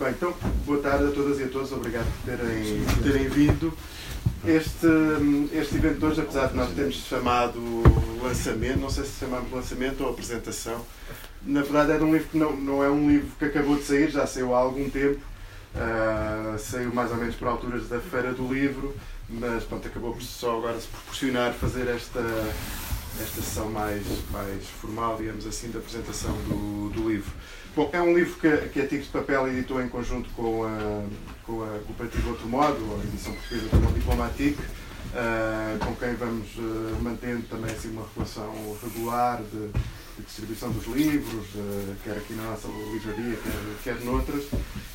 Bem, então, boa tarde a todas e a todos, obrigado por terem, por terem vindo. Este, este evento de hoje, apesar de nós termos chamado lançamento, não sei se chamamos lançamento ou apresentação, na verdade é um livro que não, não é um livro que acabou de sair, já saiu há algum tempo, uh, saiu mais ou menos por alturas da Feira do Livro, mas pronto, acabou por só agora se proporcionar fazer esta, esta sessão mais, mais formal, digamos assim, da apresentação do, do livro. Bom, é um livro que, que a Tigres de Papel editou em conjunto com a, com a Cooperativa Outro Modo, a edição portuguesa do Modo Diplomatique, uh, com quem vamos uh, mantendo também assim, uma relação regular de, de distribuição dos livros, uh, quer aqui na nossa livraria, quer, quer noutras,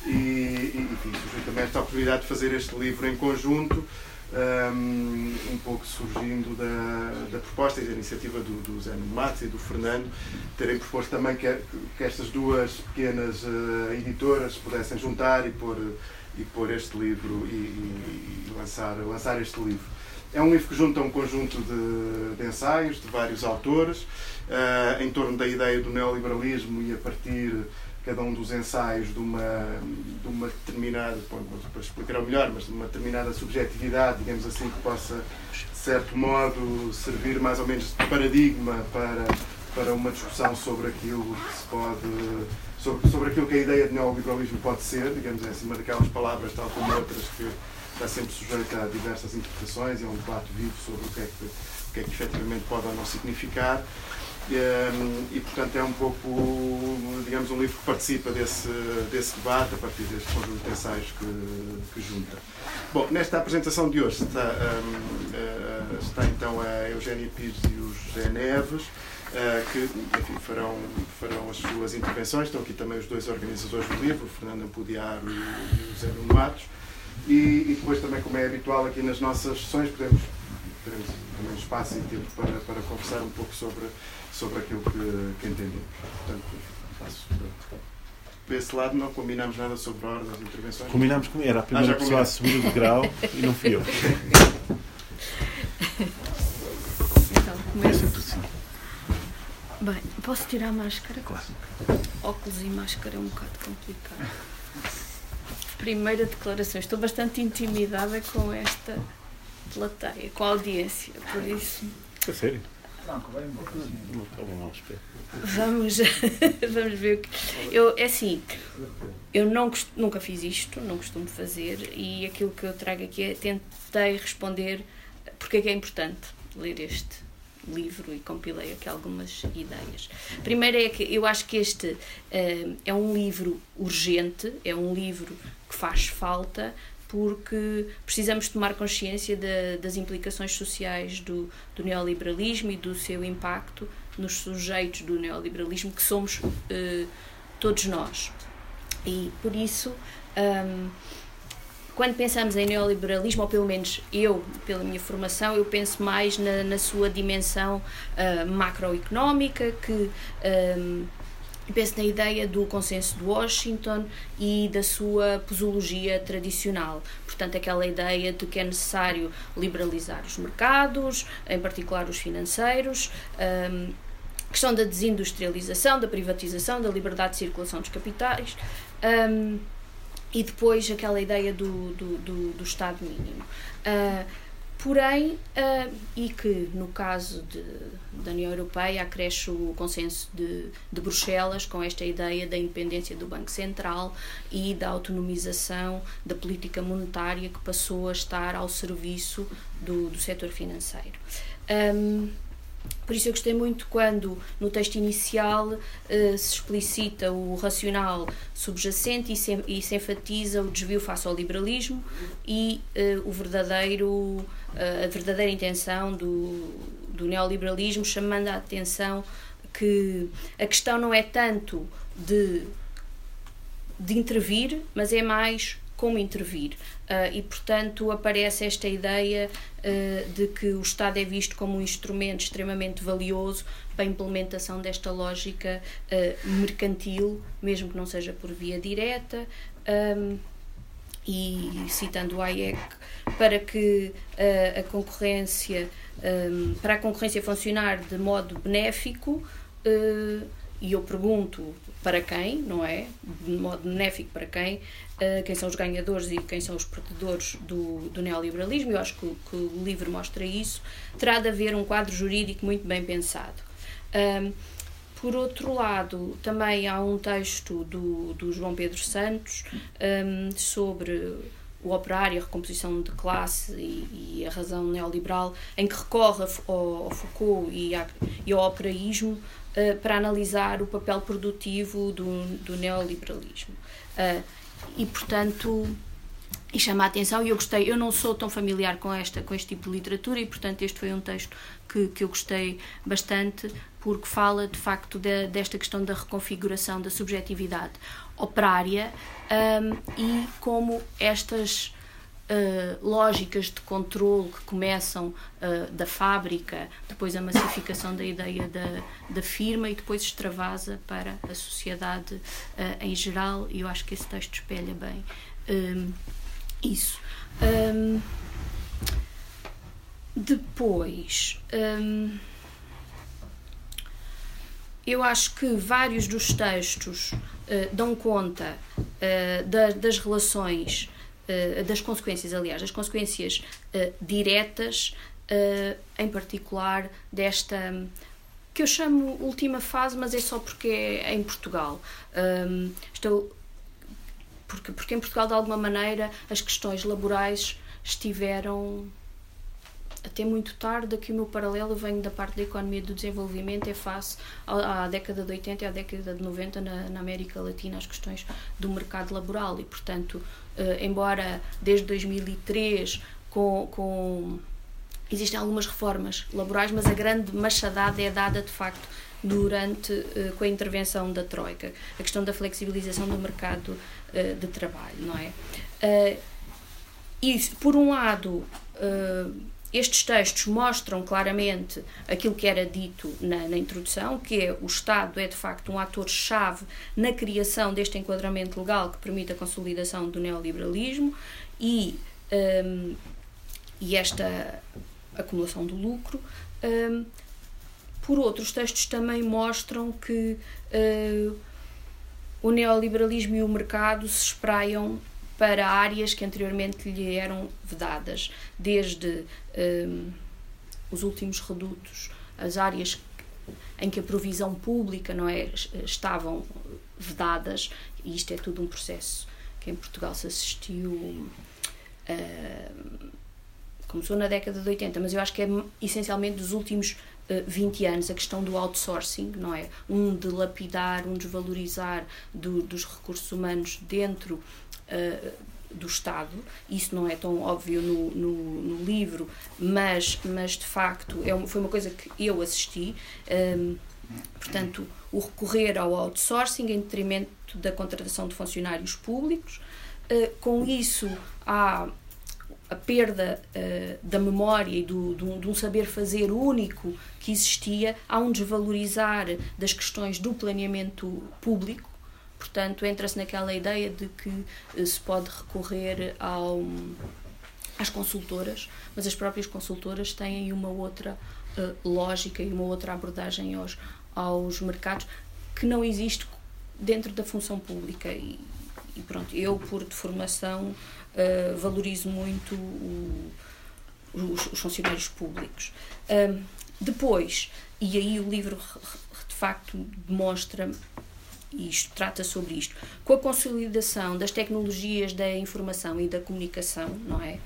e, e enfim, surgiu também esta oportunidade de fazer este livro em conjunto um, um pouco surgindo da, da proposta e da iniciativa do, do Zé Matos e do Fernando, terem proposto também que, que estas duas pequenas uh, editoras pudessem juntar e pôr, e pôr este livro e, e, e, lançar, lançar este livro. É um livro que junta um conjunto de, de ensaios de vários autores uh, em torno da ideia do neoliberalismo e a partir cada um dos ensaios de uma, de uma determinada, para explicar melhor, mas de uma determinada subjetividade, digamos assim, que possa, de certo modo, servir mais ou menos de paradigma para, para uma discussão sobre aquilo que se pode. Sobre, sobre aquilo que a ideia de neoliberalismo pode ser, digamos assim, uma daquelas palavras, tal como outras, que está sempre sujeita a diversas interpretações, é um debate vivo sobre o que é que, o que, é que efetivamente pode ou não significar. E, portanto é um pouco, digamos, um livro que participa desse, desse debate a partir deste conjunto de ensaios que, que junta. Bom, nesta apresentação de hoje está, um, eh, está então a Eugénia Pires e o José Neves, uh, que enfim, farão, farão as suas intervenções. Estão aqui também os dois organizadores do livro, o Fernando Ampudiar e, o José Nuno Matos. E, e, depois também, como é habitual aqui nas nossas sessões, podemos, teremos também espaço e tempo para, para conversar um pouco sobre sobre aquilo que, que entendemos. Portanto, passo para esse lado não combinámos nada sobre a ordem das intervenções. Combinámos com era a primeira ah, pessoa a subir o degrau e não fui eu. Então, começo. É assim. Bem, posso tirar a máscara? Claro. Óculos e máscara é um bocado complicado. Primeira declaração. Estou bastante intimidada com esta plateia, com a audiência, por isso. É sério? Vamos, vamos ver o que. Eu, é assim, eu não, nunca fiz isto, não costumo fazer, e aquilo que eu trago aqui é tentei responder porque é que é importante ler este livro e compilei aqui algumas ideias. Primeiro é que eu acho que este uh, é um livro urgente, é um livro que faz falta, porque precisamos tomar consciência de, das implicações sociais do, do, neoliberalismo e do seu impacto nos sujeitos do neoliberalismo, que somos uh, todos nós. E por isso, um, quando pensamos em neoliberalismo, ou pelo menos eu, pela minha formação, eu penso mais na, na sua dimensão uh, macroeconómica, que. Um, penso na ideia do consenso de Washington e da sua posologia tradicional. Portanto, aquela ideia de que é necessário liberalizar os mercados, em particular os financeiros, um, questão da desindustrialização, da privatização, da liberdade de circulação dos capitais. Um, e depois aquela ideia do, do, do, do Estado mínimo. Uh, Porém, uh, e que no caso de, da União Europeia acresce o consenso de, de Bruxelas com esta ideia da independência do Banco Central e da autonomização da política monetária que passou a estar ao serviço do, do setor financeiro. Um, por isso eu gostei muito quando no texto inicial uh, se explicita o racional subjacente e se, e se enfatiza o desvio face ao liberalismo e uh, o verdadeiro a verdadeira intenção do, do neoliberalismo, chamando a atenção que a questão não é tanto de, de intervir, mas é mais como intervir. Uh, e, portanto, aparece esta ideia uh, de que o Estado é visto como um instrumento extremamente valioso para a implementação desta lógica uh, mercantil, mesmo que não seja por via direta. Um, e citando o Hayek, para que a concorrência, um, para a concorrência funcionar de modo benéfico, e eu pergunto, para quem, não é? De modo benéfico para quem, uh, quem são os ganhadores e quem são os perdedores do, do neoliberalismo. Eu acho que, que, o livro mostra isso. Terá de haver um quadro jurídico muito bem pensado. Um, por outro lado, também há um texto do, do João Pedro Santos um, sobre o operário, a recomposição de classe e, e, a razão neoliberal, em que recorre ao, ao Foucault e, e ao operaísmo uh, para analisar o papel produtivo do, do neoliberalismo. Uh, e, portanto, e chama a atenção e eu gostei, eu não sou tão familiar com esta com este tipo de literatura e portanto este foi um texto que, que eu gostei bastante porque fala de facto de, desta questão da reconfiguração da subjetividade operária um, e como estas uh, lógicas de controle que começam uh, da fábrica, depois a massificação da ideia da, da firma e depois extravasa para a sociedade uh, em geral e eu acho que esse texto espelha bem um, isso. Um, depois, um, eu acho que vários dos textos dão conta da, das relações, das consequências, aliás, das consequências diretas, em particular desta que eu chamo última fase, mas é só porque é em Portugal. Um, estou porque, porque em Portugal, de alguma maneira, as questões laborais estiveram até muito tarde. Aqui o meu paralelo venho da parte da economia do desenvolvimento, é face à, década de 80 e à década de 90 na, na, América Latina, as questões do mercado laboral. E, portanto, eh, embora desde 2003 com, com existem algumas reformas laborais, mas a grande machadada é dada de facto durante uh, com a intervenção da troika, a questão da flexibilização do mercado uh, de trabalho, não é? E por um lado estes textos mostram claramente aquilo que era dito na, na, introdução, que é o Estado é de facto um ator-chave na criação deste enquadramento legal que permite a consolidação do neoliberalismo e, um, e esta acumulação do lucro. Um, por outros textos também mostram que uh, o neoliberalismo e o mercado se espraiam para áreas que anteriormente lhe eram vedadas, desde um, os últimos redutos, as áreas em que a provisão pública não é, estavam vedadas, e isto é tudo um processo que em Portugal se assistiu. Uh, começou na década de 80, mas eu acho que é essencialmente dos últimos 20 eh, anos a questão do outsourcing, não é? Um dilapidar, um desvalorizar do, dos recursos humanos dentro uh, do Estado. Isso não é tão óbvio no, no, no livro, mas, mas de facto é, foi uma coisa que eu assisti. Um, ehm, portanto, o recorrer ao outsourcing em detrimento da contratação de funcionários públicos. Uh, com isso, há a perda uh, da memória e do, do, de um saber fazer único que existia, há um desvalorizar das questões do planeamento público. Portanto, entra-se naquela ideia de que uh, se pode recorrer ao, às consultoras, mas as próprias consultoras têm uma outra uh, lógica e uma outra abordagem aos, aos mercados que não existe dentro da função pública. E, e pronto, eu, por deformação, uh, valorizo muito o, os, os, funcionários públicos. Depois, e aí o livro de facto demonstra isto, trata sobre isto, com a consolidação das tecnologias da informação e da comunicação, não é?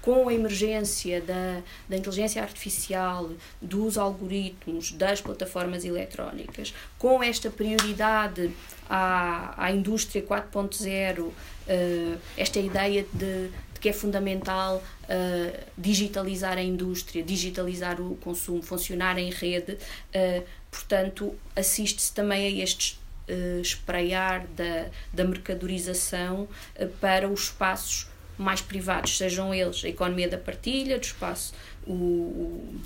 Com a emergência da, da inteligência artificial, dos algoritmos, das plataformas eletrónicas, com esta prioridade à, à indústria 4.0, uh, eh, esta ideia de, que é fundamental uh, digitalizar a indústria, digitalizar o consumo, funcionar em rede, uh, portanto, assiste-se também a estes uh, espreiar da, da mercadorização para os espaços mais privados, sejam eles a economia da partilha, do espaço, o, o,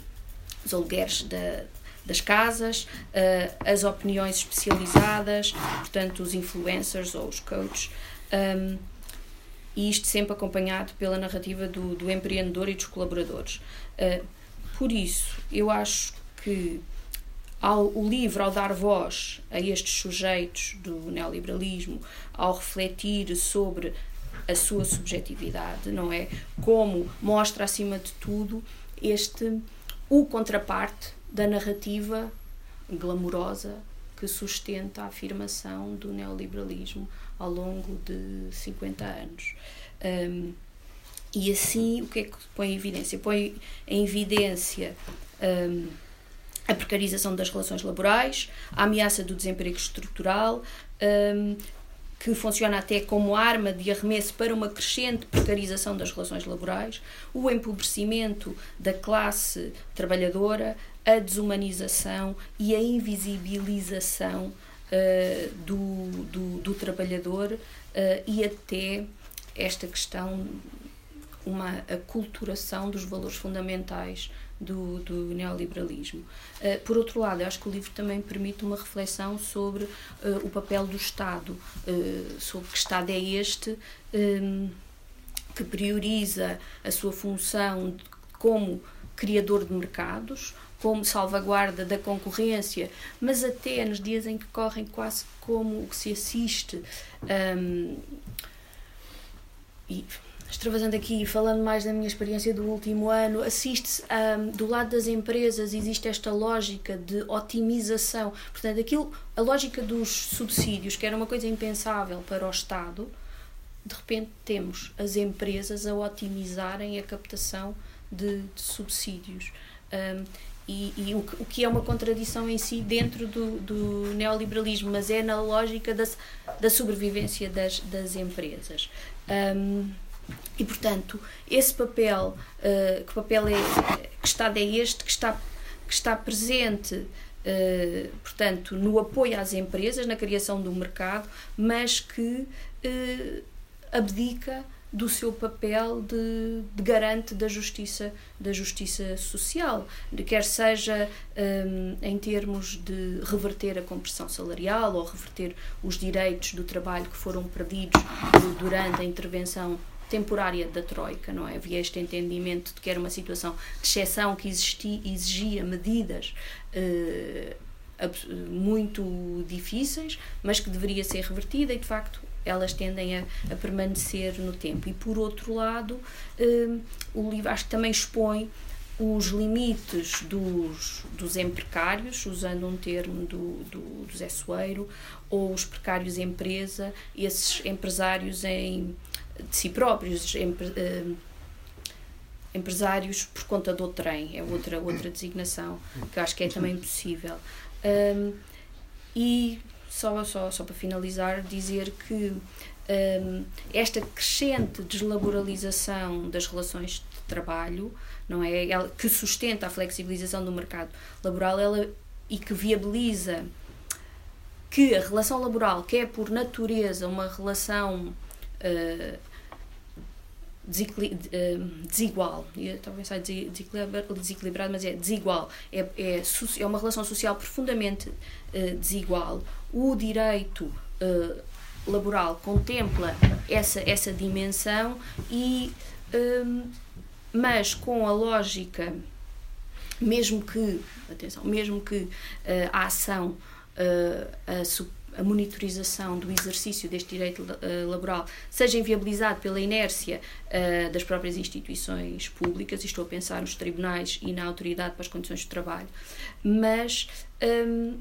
os alugueres da, das casas, uh, as opiniões especializadas, portanto, os influencers ou os coaches. Um, e isto sempre acompanhado pela narrativa do, do empreendedor e dos colaboradores. Uh, por isso, eu acho que ao, o livro, ao dar voz a estes sujeitos do neoliberalismo, ao refletir sobre a sua subjetividade, não é? Como mostra, acima de tudo, este o contraparte da narrativa glamourosa que sustenta a afirmação do neoliberalismo ao longo de 50 anos. Um, e assim, o que é que põe em evidência? Põe em evidência um, a precarização das relações laborais, a ameaça do desemprego estrutural, um, que funciona até como arma de arremesso para uma crescente precarização das relações laborais, o empobrecimento da classe trabalhadora, a desumanização e a invisibilização uh, do, do, do, trabalhador uh, e até esta questão, uma aculturação dos valores fundamentais do, do neoliberalismo. Uh, por outro lado, eu acho que o livro também permite uma reflexão sobre uh, o papel do Estado, uh, sobre que Estado é este um, que prioriza a sua função como criador de mercados, como salvaguarda da concorrência, mas até nos dias em que correm quase como o que se assiste. Um, e extravasando aqui falando mais da minha experiência do último ano, assiste-se um, do lado das empresas existe esta lógica de otimização. Portanto, aquilo, a lógica dos subsídios, que era uma coisa impensável para o Estado, de repente temos as empresas a otimizarem a captação de, de subsídios. Um, e, e o, que, o, que é uma contradição em si dentro do, do neoliberalismo, mas é na lógica da, da sobrevivência das, das empresas. Um, e, portanto, esse papel, uh, que papel é, que Estado é este, que está, que está presente, uh, portanto, no apoio às empresas, na criação do mercado, mas que uh, abdica do seu papel de, de, garante da justiça da justiça social quer seja um, em termos de reverter a compressão salarial ou reverter os direitos do trabalho que foram perdidos durante a intervenção temporária da Troika, não é? Havia este entendimento de que era uma situação de exceção que existia, exigia medidas uh, muito difíceis, mas que deveria ser revertida e, de facto, elas tendem a, a permanecer no tempo. E, por outro lado, uh, o livro acho que também expõe os limites dos, dos emprecários, usando um termo do, do, do Zé Soeiro, ou os precários empresa, esses empresários em de si próprios, empre, uh, empresários por conta do trem, é outra, outra designação que acho que é também possível. Um, e só, só, só para finalizar, dizer que um, esta crescente deslaboralização das relações de trabalho, não é, ela, que sustenta a flexibilização do mercado laboral, ela e que viabiliza que a relação laboral, que é por natureza uma relação uh, desigual. Eu estava desequilibrado, mas é desigual. É, é, é uma relação social profundamente uh, desigual. O direito uh, laboral contempla essa, essa dimensão e um, mas com a lógica mesmo que atenção mesmo que uh, a ação uh, a a monitorização do exercício deste direito uh, laboral seja inviabilizado pela inércia das próprias instituições públicas, e estou a pensar nos tribunais e na autoridade para as condições de trabalho, mas um,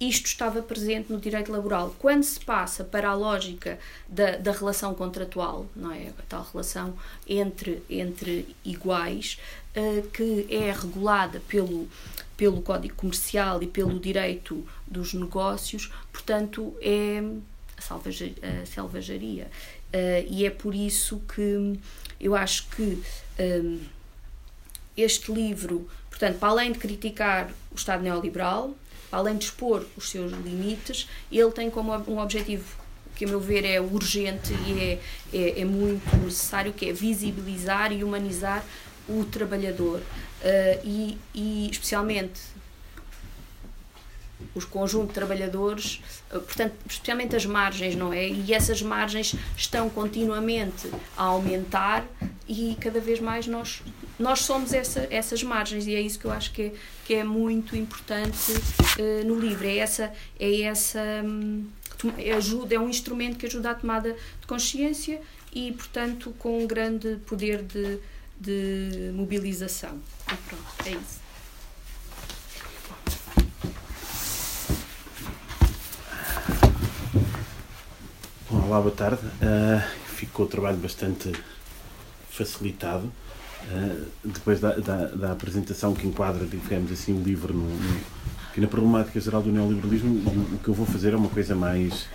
isto estava presente no direito laboral. Quando se passa para a lógica da, da relação contratual, não é? a tal relação entre, entre iguais, uh, que é regulada pelo pelo Código Comercial e pelo direito dos negócios, portanto, é a selvageria. Uh, e é por isso que eu acho que um, este livro, portanto, para além de criticar o Estado neoliberal, além de expor os seus limites, ele tem como um objetivo que a meu ver é urgente e é, é, é muito necessário, que é visibilizar e humanizar o trabalhador uh, e, e especialmente os conjunto de trabalhadores, uh, portanto, especialmente as margens, não é? E essas margens estão continuamente a aumentar e cada vez mais nós nós somos essa, essas margens e é isso que eu acho que é, que é muito importante uh, no livro. É essa, é essa um, ajuda, é um instrumento que ajuda à tomada de consciência e, portanto, com um grande poder de, de mobilização. E pronto, é isso. Olá, boa tarde. Uh, ficou o trabalho bastante facilitado. Uh, depois da, da, da, apresentação que enquadra, digamos assim, o livro no, no, na problemática geral do neoliberalismo, o, o, que eu vou fazer é uma coisa mais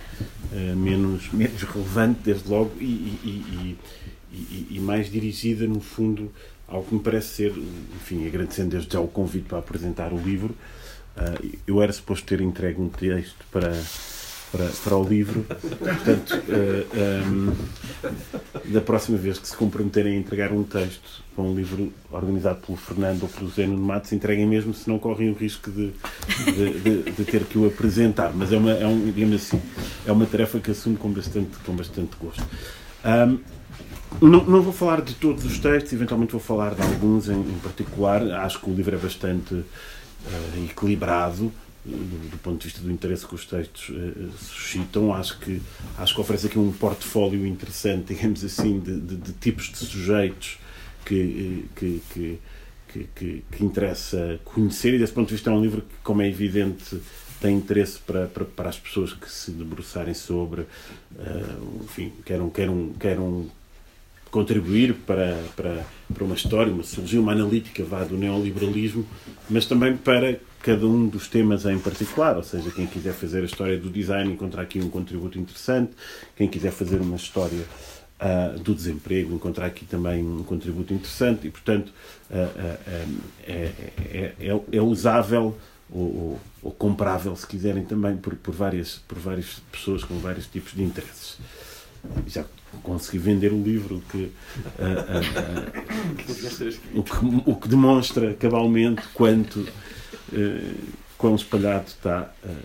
uh, menos, menos relevante, desde logo, e, e, e, e, mais dirigida, no fundo, ao que me parece ser, enfim, agradecendo desde já o convite para apresentar o livro. Uh, eu era suposto ter entregue um texto para para, para o livro. Portanto, uh, eh, um, ehm, da próxima vez que se comprometerem a entregar um texto para um livro organizado pelo Fernando ou pelo Zé Nuno Matos, entreguem mesmo, senão correm o risco de, de, de, de, ter que o apresentar. Mas é uma, é, um, digamos assim, é uma tarefa que assumo com bastante, com bastante gosto. Um, ehm, não, não, vou falar de todos os textos, eventualmente vou falar de alguns em, em particular. Acho que o livro é bastante uh, equilibrado do, do, ponto de vista do interesse que os textos uh, suscitam, acho que, acho que oferece aqui um portfólio interessante, digamos assim, de, de, de tipos de sujeitos que, que, que, que, que, interessa conhecer, e desse ponto de vista é um livro que, como é evidente, tem interesse para, para, para as pessoas que se debruçarem sobre, uh, enfim, queiram, queiram, queiram contribuir para, para, para uma história, uma sociologia, uma analítica vá do neoliberalismo, mas também para cada um dos temas em particular, ou seja, quem quiser fazer a história do design encontrar aqui um contributo interessante, quem quiser fazer uma história uh, do desemprego encontrar aqui também um contributo interessante e, portanto, uh, uh, é, é, é, é, usável ou, ou, ou, comprável, se quiserem, também por, por, várias, por várias pessoas com vários tipos de interesses. Já consegui vender o livro que, o, que o que demonstra cabalmente quanto quão espalhado está uh,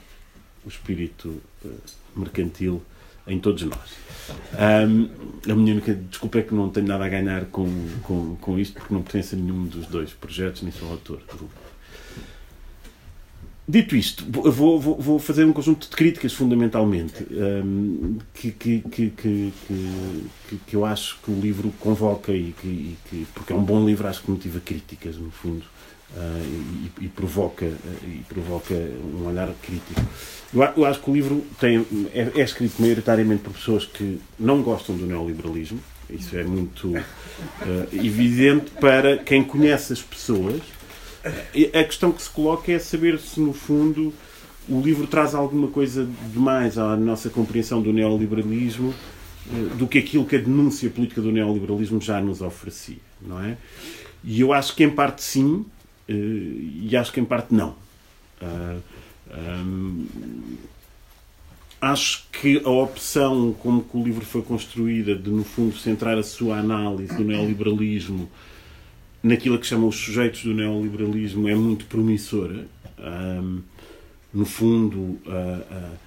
o espírito uh, mercantil em todos nós. Um, a minha única desculpa é que não tenho nada a ganhar com, com, com isto, porque não pertence a nenhum dos dois projetos, nem sou autor. Dito isto, vou, vou, vou, fazer um conjunto de críticas, fundamentalmente, um, que, que, que, que, que, eu acho que o livro convoca e que, que, porque é um bom livro, acho que motiva críticas, no fundo. Uh, e, e, provoca, uh, e provoca um olhar crítico. Eu, eu, acho que o livro tem, é, é, escrito maioritariamente por pessoas que não gostam do neoliberalismo, isso é muito uh, evidente para quem conhece as pessoas. A questão que se coloca é saber se, no fundo, o livro traz alguma coisa de mais à nossa compreensão do neoliberalismo do que aquilo que a denúncia política do neoliberalismo já nos oferecia, não é? E eu acho que, em parte, sim, e acho que em parte não. Ah, acho que a opção como que o livro foi construída de, no fundo, centrar a sua análise do neoliberalismo naquilo que chamam os sujeitos do neoliberalismo é muito promissora. no fundo, uh,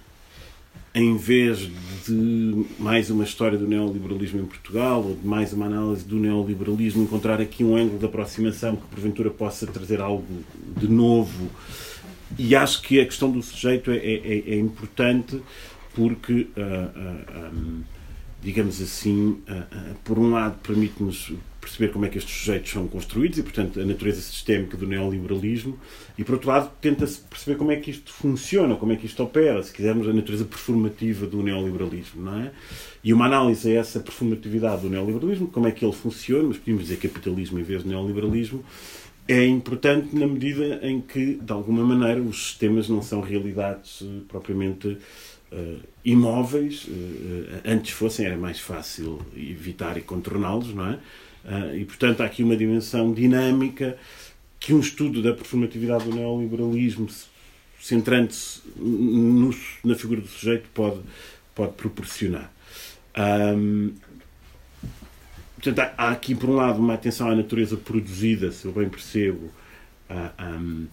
em vez de mais uma história do neoliberalismo em Portugal ou de mais uma análise do neoliberalismo, encontrar aqui um ângulo de aproximação que porventura possa trazer algo de novo. E acho que a questão do sujeito é, é, é importante porque, uh, uh, um, digamos assim, uh, por um lado permite-nos perceber como é que estes sujeitos são construídos e, portanto, a natureza sistémica do neoliberalismo, e, por outro lado, tenta-se perceber como é que isto funciona, como é que isto opera, se quisermos, a natureza performativa do neoliberalismo, não é? E uma análise a essa performatividade do neoliberalismo, como é que ele funciona, mas podemos dizer capitalismo em vez de neoliberalismo, é importante na medida em que, de alguma maneira, os sistemas não são realidades uh, propriamente uh, imóveis. Uh, antes fossem, era mais fácil evitar e contorná-los, não é? Uh, e, portanto, há aqui uma dimensão dinâmica que um estudo da performatividade do neoliberalismo, centrando-se na figura do sujeito, pode, pode proporcionar. Portanto, há, há, aqui, por um lado, uma atenção à natureza produzida, se eu bem percebo, um,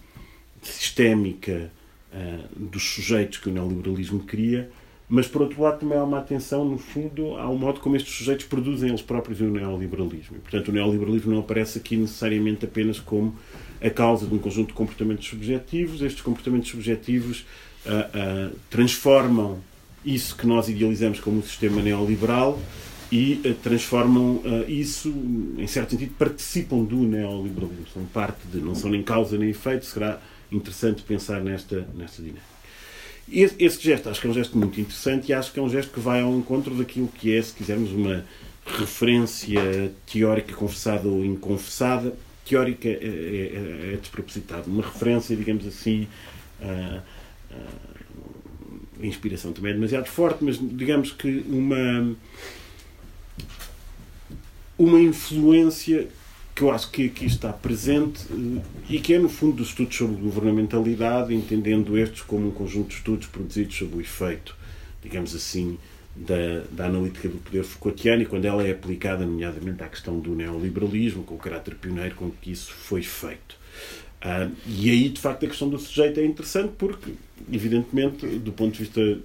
sistémica uh, dos sujeitos que o neoliberalismo cria, mas por outro lado também há uma atenção, no fundo, ao modo como estes sujeitos produzem eles próprios o neoliberalismo. E, portanto, o neoliberalismo não aparece aqui necessariamente apenas como a causa de um conjunto de comportamentos subjetivos. Estes comportamentos subjetivos uh, uh, transformam isso que nós idealizamos como um sistema neoliberal e uh, transformam isso, em certo sentido, participam do neoliberalismo. São parte de, não são nem causa nem efeito. Será interessante pensar nesta, nesta dinâmica. Esse, esse gesto acho que é um gesto muito interessante e acho que é um gesto que vai ao encontro daquilo que é, se quisermos, uma referência teórica confessada ou inconfessada. Teórica é, é, é despropositado. Uma referência, digamos assim, a, a inspiração também é demasiado forte, mas digamos que uma uma influência que eu acho que aqui está presente eh, e que é, no fundo, dos estudos sobre governamentalidade, entendendo estes como um conjunto de estudos produzidos sobre o efeito, digamos assim, da, da analítica do poder Foucaultiano e quando ela é aplicada, nomeadamente, à questão do neoliberalismo, com o caráter pioneiro com que isso foi feito. Uh, e aí, de facto, a questão do sujeito é interessante porque, evidentemente, do ponto de vista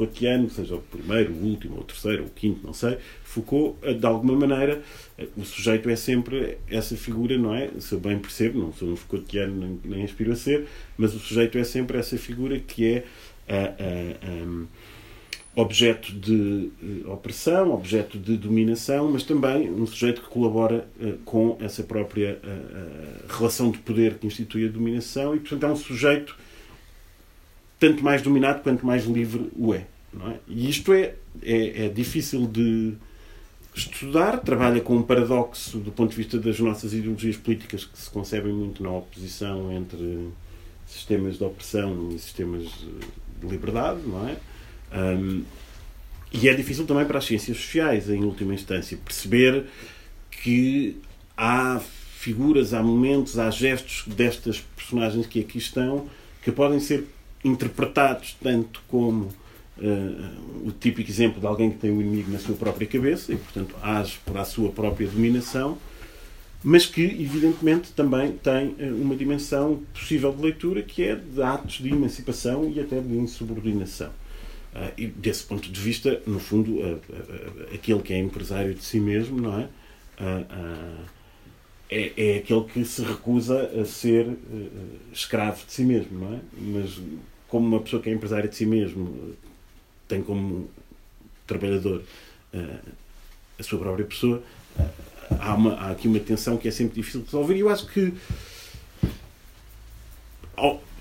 Foucaultiano, seja o primeiro, o último, o terceiro, o quinto, não sei, Foucault, eh, de alguma maneira, eh, o sujeito é sempre essa figura, não é? Se eu bem percebo, não sou um Foucaultiano nem, nem aspiro a ser, mas o sujeito é sempre essa figura que é um, objeto de opressão, objeto de dominação, mas também um sujeito que colabora com essa própria relação de poder que institui a dominação e, portanto, é um sujeito tanto mais dominado quanto mais livre o é. é? E isto é, é, é, difícil de estudar, trabalha com um paradoxo do ponto de vista das nossas ideologias políticas que se concebem muito na oposição entre sistemas de opressão e sistemas de liberdade, não é? Um, e é difícil também para as ciências sociais, em última instância, perceber que há figuras, há momentos, há gestos destas personagens que aqui estão que podem ser interpretados tanto como uh, o típico exemplo de alguém que tem um inimigo na sua própria cabeça e, portanto, age por a sua própria dominação, mas que, evidentemente, também tem uh, uma dimensão possível de leitura que é de atos de emancipação e até de insubordinação. Uh, e, desse ponto de vista, no fundo, aquele que é empresário de si mesmo, não é? é, é aquele que se recusa a ser uh, escravo de si mesmo, não é? Mas como uma pessoa que é empresária de si mesmo tem como trabalhador uh, a sua própria pessoa, uh, há, uma, há aqui uma tensão que é sempre difícil de resolver. E eu acho que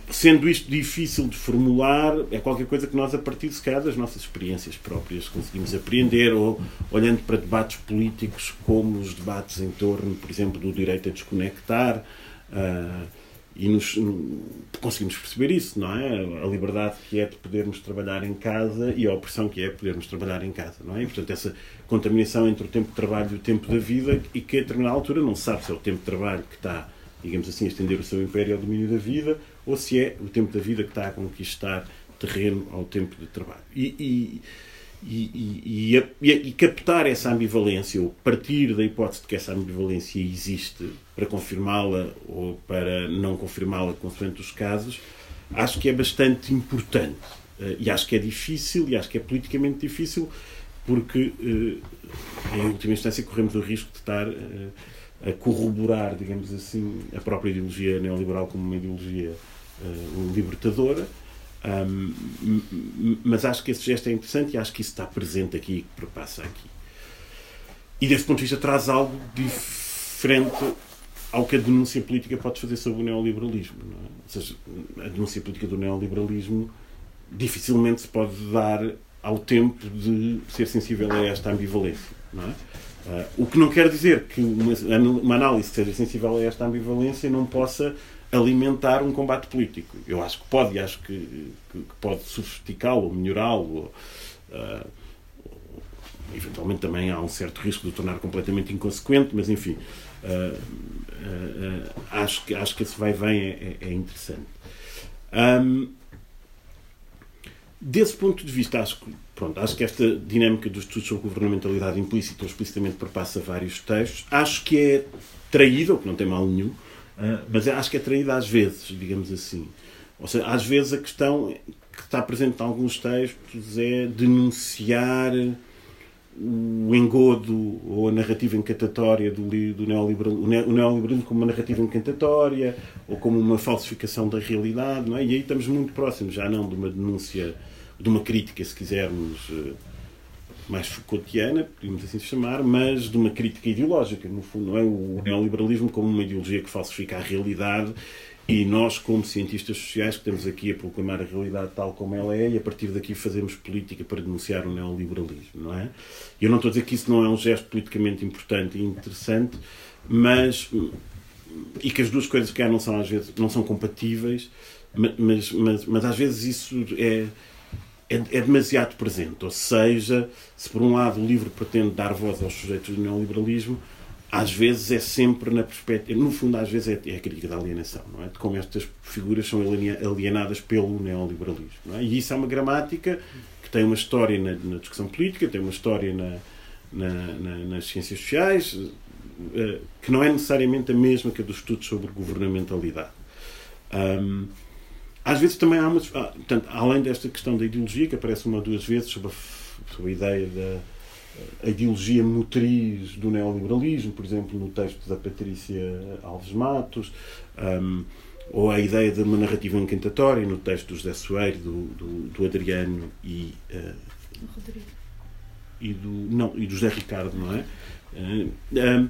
sendo isto difícil de formular, é qualquer coisa que nós, a partir se calhar, das nossas experiências próprias, conseguimos apreender, ou olhando para debates políticos como os debates em torno, por exemplo, do direito a desconectar, uh, e nos, conseguimos perceber isso, não é? A liberdade que é de podermos trabalhar em casa e a opressão que é podermos trabalhar em casa, não é? E, portanto, essa contaminação entre o tempo de trabalho e o tempo da vida, e que a determinada altura não se sabe se é o tempo de trabalho que está, digamos assim, a estender o seu império ao domínio da vida, ou se é o tempo da vida que está a conquistar terreno ao tempo de trabalho. E, e, e, e, e captar essa ambivalência, ou partir da hipótese de que essa ambivalência existe, para confirmá-la ou para não confirmá-la, consoante os casos, acho que é bastante importante. Eh, e acho que é difícil, e acho que é politicamente difícil, porque, eh, em última instância, corremos o risco de estar eh, a corroborar, digamos assim, a própria ideologia neoliberal como uma ideologia libertadora. Um, mas acho que esse gesto é interessante e acho que isso está presente aqui e que perpassa aqui. E desse ponto de vista traz algo diferente ao que a denúncia política pode fazer sobre o neoliberalismo. É? Ou seja, a denúncia política do neoliberalismo dificilmente se pode dar ao tempo de ser sensível a esta ambivalência. É? Uh, o que não quer dizer que uma, uma análise que seja sensível a esta ambivalência não possa alimentar um combate político. Eu acho que pode, e acho que, que, pode sofisticá-lo, melhorá-lo. Uh, eventualmente também há um certo risco de o tornar completamente inconsequente, mas enfim, uh, uh, acho, que, acho que esse vai-vem é, é, é, interessante. Um, desse ponto de vista, acho que, pronto, acho que esta dinâmica dos estudos sobre governamentalidade implícita ou explicitamente perpassa vários textos. Acho que é traída, o que não tem mal nenhum, ah, mas acho que é traída às vezes, digamos assim. Ou seja, às vezes a questão que está presente em alguns textos é denunciar o engodo ou a narrativa encantatória do, do neoliberalismo, o neoliberalismo como uma narrativa encantatória ou como uma falsificação da realidade, não é? E aí estamos muito próximos, já não de uma denúncia, de uma crítica, se quisermos, eh, mais Foucaultiana, podemos assim chamar, mas de uma crítica ideológica, no fundo, não é? O neoliberalismo como uma ideologia que falsifica a realidade e nós, como cientistas sociais, que estamos aqui a proclamar a realidade tal como ela é, e a partir daqui fazemos política para denunciar o neoliberalismo, não é? Eu não estou a dizer que isso não é um gesto politicamente importante e interessante, mas e que as duas coisas que há não são às vezes não são compatíveis, mas, mas, mas às vezes isso é, é, é, demasiado presente. Ou seja, se por um lado o livro pretende dar voz aos sujeitos do neoliberalismo, às vezes é sempre na perspectiva, no fundo, às vezes é, é a crítica da alienação, não é? De como estas figuras são alienadas pelo neoliberalismo, é? E isso é uma gramática que tem uma história na, na discussão política, tem uma história na, na, na, nas ciências sociais, uh, que não é necessariamente a mesma que a dos estudos sobre governamentalidade. Um, às vezes também há uma. Ah, portanto, além desta questão da ideologia, que aparece uma ou duas vezes sobre a, sobre a ideia da a ideologia motriz do neoliberalismo, por exemplo, no texto da Patrícia Alves Matos, um, ou a ideia de uma narrativa encantatória no texto do José Soeiro, do, do, do Adriano e, uh, e do não e do José Ricardo, não é? Uh, um,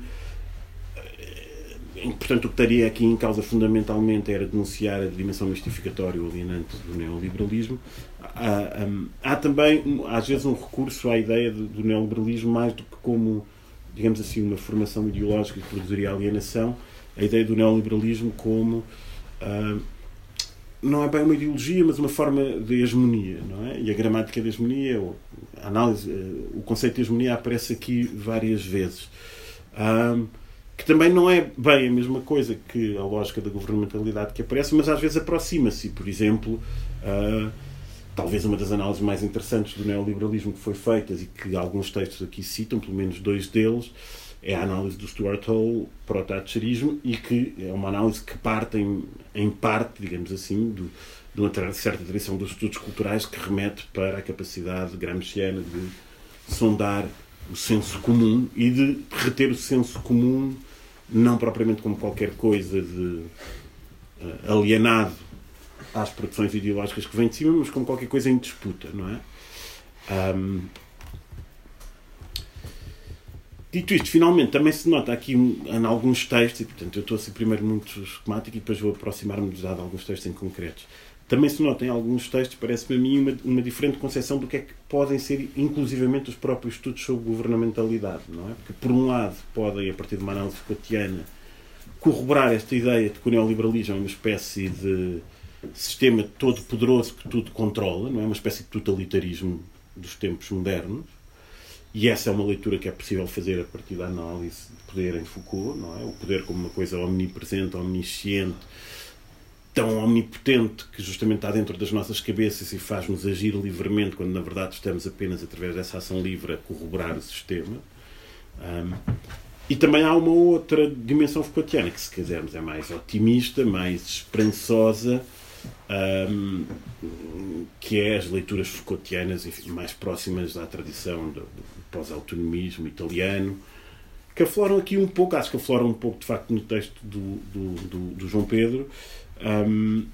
portanto, o que estaria aqui em causa fundamentalmente era denunciar a dimensão mistificatória ou alienante do neoliberalismo. Há, um, há, também, às vezes, um recurso à ideia do, do, neoliberalismo mais do que como, digamos assim, uma formação ideológica que produziria alienação, a ideia do neoliberalismo como. Uh, não é bem uma ideologia, mas uma forma de hegemonia, não é? E a gramática da hegemonia, a análise, uh, o conceito de hegemonia aparece aqui várias vezes. Um, que também não é bem a mesma coisa que a lógica da governamentalidade que aparece, mas às vezes aproxima-se. Por exemplo, uh, talvez uma das análises mais interessantes do neoliberalismo que foi feitas e que alguns textos aqui citam, pelo menos dois deles, é a análise do Stuart Hall para o thatcherismo e que é uma análise que parte em, em parte, digamos assim, do, de uma certa tradição dos estudos culturais que remete para a capacidade gramsciana de sondar o senso comum e de reter o senso comum não propriamente como qualquer coisa de uh, alienado às produções ideológicas que vêm de cima, mas como qualquer coisa em disputa, não é? Um, Dito isto, finalmente também se nota aqui em alguns textos, e portanto eu estou a ser primeiro muito esquemático e depois vou aproximar-me de alguns textos em concretos. Também se nota em alguns textos, parece-me a mim, uma, uma diferente concepção do que é que podem ser, inclusivamente, os próprios estudos sobre governamentalidade, não é? Porque, por um lado, podem, a partir de uma análise Foucaultiana, corroborar esta ideia de que o neoliberalismo é uma espécie de sistema todo poderoso que tudo controla, não é? Uma espécie de totalitarismo dos tempos modernos. E essa é uma leitura que é possível fazer a partir da análise de poder em Foucault, não é? O poder como uma coisa omnipresente, omnisciente, tão omnipotente que justamente está dentro das nossas cabeças e faz-nos agir livremente, quando na verdade estamos apenas através dessa ação livre a corroborar o sistema. Um, e também há uma outra dimensão Foucaultiana, que se quisermos é mais otimista, mais esperançosa, um, que é as leituras Foucaultianas enfim, mais próximas à tradição do, do pós-autonomismo italiano, que afloram aqui um pouco, acho que afloram um pouco de facto no texto do, do, do, João Pedro, um,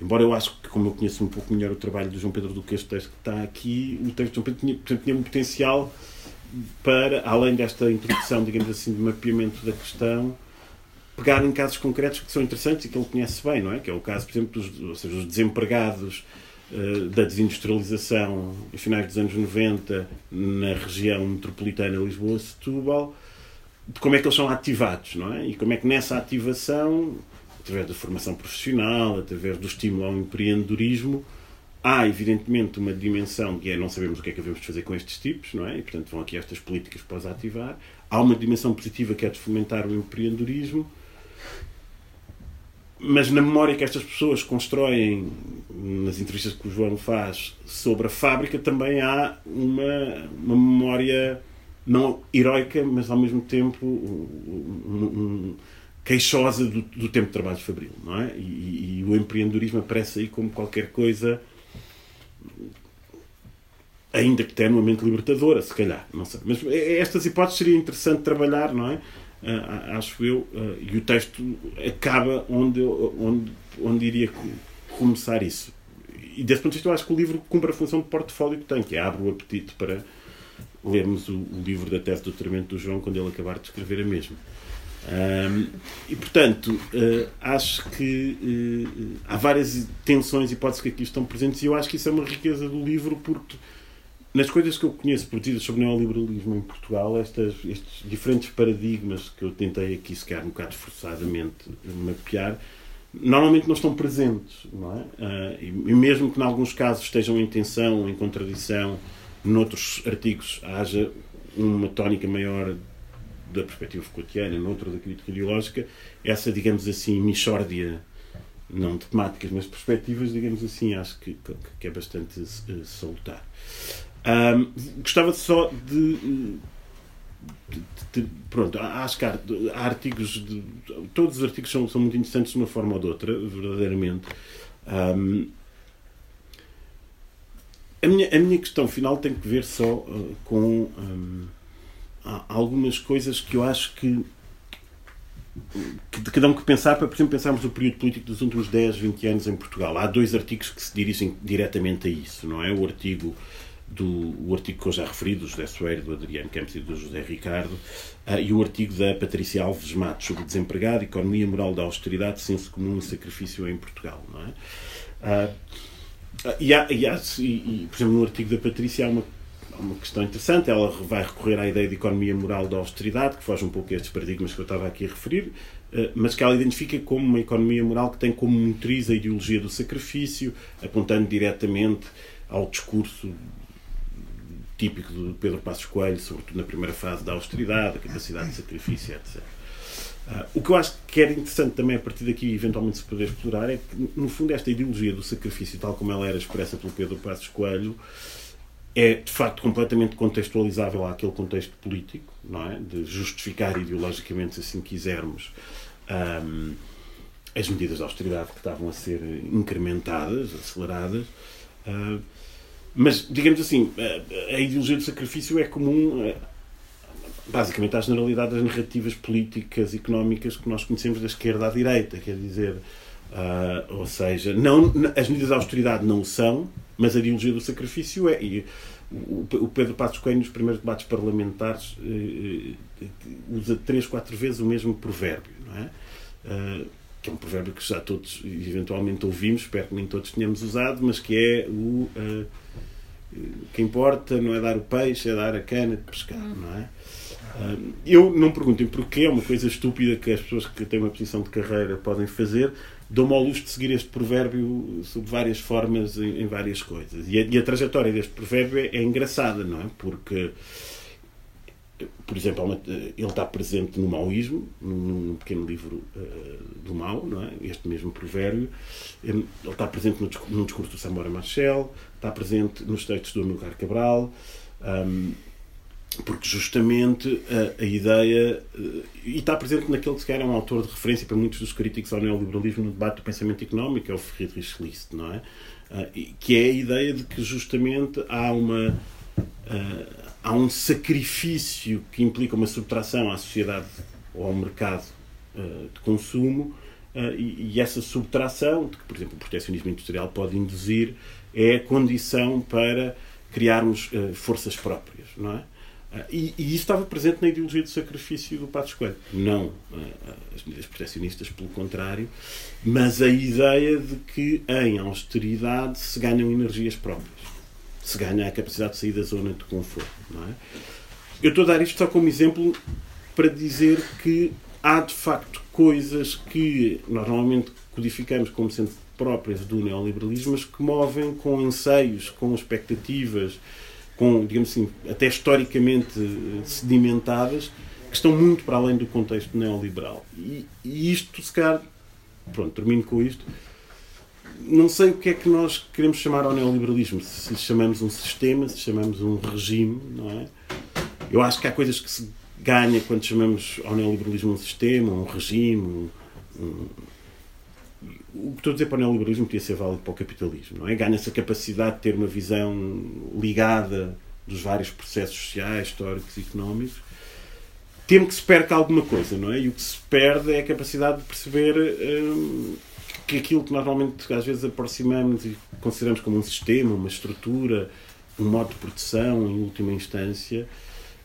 embora eu acho que, como eu conheço um pouco melhor o trabalho do João Pedro do que este texto que está aqui, o texto do João Pedro tinha, tinha um potencial para, além desta introdução, digamos assim, de mapeamento da questão, pegar em casos concretos que são interessantes e que ele conhece bem, não é? Que é o caso, por exemplo, dos, seja, os desempregados uh, da desindustrialização em finais dos anos 90 na região metropolitana Lisboa-Setúbal, de como é que eles são ativados, não é? E como é que nessa ativação através da formação profissional, através do estímulo ao empreendedorismo, há evidentemente uma dimensão que é não sabemos o que é que devemos fazer com estes tipos, não é? E portanto vão aqui estas políticas para os ativar. Há uma dimensão positiva que é de fomentar o empreendedorismo, mas na memória que estas pessoas constroem nas entrevistas que o João faz sobre a fábrica também há uma, uma memória não heroica, mas ao mesmo tempo um, um, queixosa do, do, tempo de trabalho fabril, não é? E, e, o empreendedorismo aparece aí como qualquer coisa ainda que tenuamente libertadora, se calhar, não sei. Mas estas hipóteses seria interessante trabalhar, não é? Uh, acho eu, uh, e o texto acaba onde, onde, onde iria começar isso. E desse ponto de vista, eu acho que o livro cumpre a função de portfólio que tem, que é abre o apetite para lermos o, o livro da tese de doutoramento do João quando ele acabar de escrever a mesma. E portanto, uh, acho que uh, há várias tensões e hipóteses que aqui estão presentes, e eu acho que isso é uma riqueza do livro, porque nas coisas que eu conheço produzidas sobre neoliberalismo em Portugal, estas, estes diferentes paradigmas que eu tentei aqui, se calhar um bocado forçadamente, mapear, normalmente não estão presentes, não é? Uh, e, e mesmo que em alguns casos estejam em tensão, em contradição, noutros artigos haja uma tónica maior da perspectiva Foucaultiana, noutro da crítica ideológica, essa, digamos assim, mixórdia, não de temáticas, mas perspectivas, digamos assim, acho que, que é bastante uh, salutar. Um, gostava só de, de, de, pronto, acho que há, há artigos de, todos os artigos são, são muito interessantes de uma forma ou de outra, verdadeiramente. Um, a minha, a minha questão final tem que ver só uh, com um, algumas coisas que eu acho que, que, que dão que pensar para, por exemplo, pensarmos o período político dos últimos 10, 20 anos em Portugal. Há dois artigos que se dirigem diretamente a isso, não é? O artigo do o artigo que eu já referi, do José Soeiro, do Adriano Campos e do José Ricardo, uh, e o artigo da Patrícia Alves Matos sobre desempregado, economia moral da austeridade, senso comum e sacrifício em Portugal. Não é? Uh, e, há, e, há, e, e, por exemplo, no artigo da Patrícia há uma, há uma questão interessante. Ela vai recorrer à ideia de economia moral da austeridade, que foge um pouco a estes paradigmas que eu estava aqui a referir, uh, mas que ela identifica como uma economia moral que tem como motriz a ideologia do sacrifício, apontando diretamente ao discurso típico de Pedro Passos Coelho, sobretudo na primeira fase da austeridade, a capacidade de sacrifício, etc. Uh, o que eu acho que era interessante também a partir daqui eventualmente se poder explorar é que, no fundo, esta ideologia do sacrifício, tal como ela era expressa pelo Pedro Passos Coelho, é de facto completamente contextualizável àquele contexto político, não é? De justificar ideologicamente, se assim quisermos, um, as medidas de austeridade que estavam a ser incrementadas, aceleradas. Uh, mas, digamos assim, a ideologia do sacrifício é comum eh, basicamente à generalidade das narrativas políticas económicas que nós conhecemos da esquerda à direita, quer dizer, uh, ou seja, não, as medidas de austeridade não são, mas a ideologia do sacrifício é. E o Pedro Passos Coelho, nos primeiros debates parlamentares, uh, usa três, quatro vezes o mesmo provérbio, não é? Uh, que é um provérbio que já todos eventualmente ouvimos, espero que nem todos tenhamos usado, mas que é o o que importa não é dar o peixe, é dar a cana de pescar, hum. não é? Eu não perguntem porquê, é uma coisa estúpida que as pessoas que têm uma posição de carreira podem fazer. Dou-me ao luxo de seguir este provérbio sob várias formas, em, em várias coisas. E a, e a, trajetória deste provérbio é, é, engraçada, não é? Porque, por exemplo, ele está presente no maoísmo, num, pequeno livro uh, do Mao, não é? Este mesmo provérbio. Ele está presente no, no discurso do Samora Machel, está presente nos textos do Amilcar Cabral, um, porque justamente a, a ideia. Uh, e está presente naquele que se quer é um autor de referência para muitos dos críticos ao neoliberalismo no debate do pensamento económico, é o Friedrich List, não é? Uh, que é a ideia de que justamente há uma. Uh, há um sacrifício que implica uma subtração à sociedade ou ao mercado de consumo e, essa subtração, que, por exemplo, o protecionismo industrial pode induzir, é a condição para criarmos forças próprias, não é? E, e, isso estava presente na ideologia do sacrifício do Pato Coelho. Não uh, as medidas proteccionistas, pelo contrário, mas a ideia de que em austeridade se ganham energias próprias, se ganha a capacidade de sair da zona de conforto. É? Eu estou a dar isto só como exemplo para dizer que há de facto coisas que normalmente codificamos como sendo próprias do neoliberalismo, mas que movem com anseios, com expectativas, com, digamos assim, até historicamente eh, sedimentadas, que estão muito para além do contexto neoliberal. E, e isto, se calhar, pronto, termino com isto. Não sei o que é que nós queremos chamar ao neoliberalismo, se chamamos um sistema, se chamamos um regime, não é? Eu acho que há coisas que se ganha quando chamamos ao neoliberalismo um sistema, um regime, um, o que estou a dizer para o neoliberalismo podia ser válido para o capitalismo, não é? Ganha-se a capacidade de ter uma visão ligada dos vários processos sociais, históricos e económicos, temo que se perca alguma coisa, não é? E o que se perde é a capacidade de perceber hum, que aquilo que normalmente às vezes aproximamos e consideramos como um sistema, uma estrutura, um modo de produção, em última instância,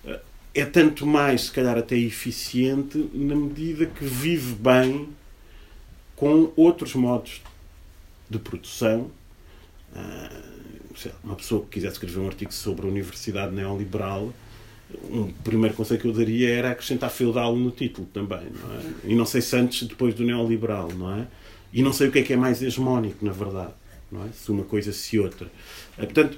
eh, é tanto mais, se calhar, até eficiente na medida que vive bem com outros modos de produção. Ah, uma pessoa que quisesse escrever um artigo sobre a universidade neoliberal, um primeiro conselho que eu daria era acrescentar feudal no título também, não é? E não sei se antes, depois do neoliberal, não é? E não sei o que é que é mais hegemónico, na verdade, não é? Se uma coisa, se outra. Eh, portanto,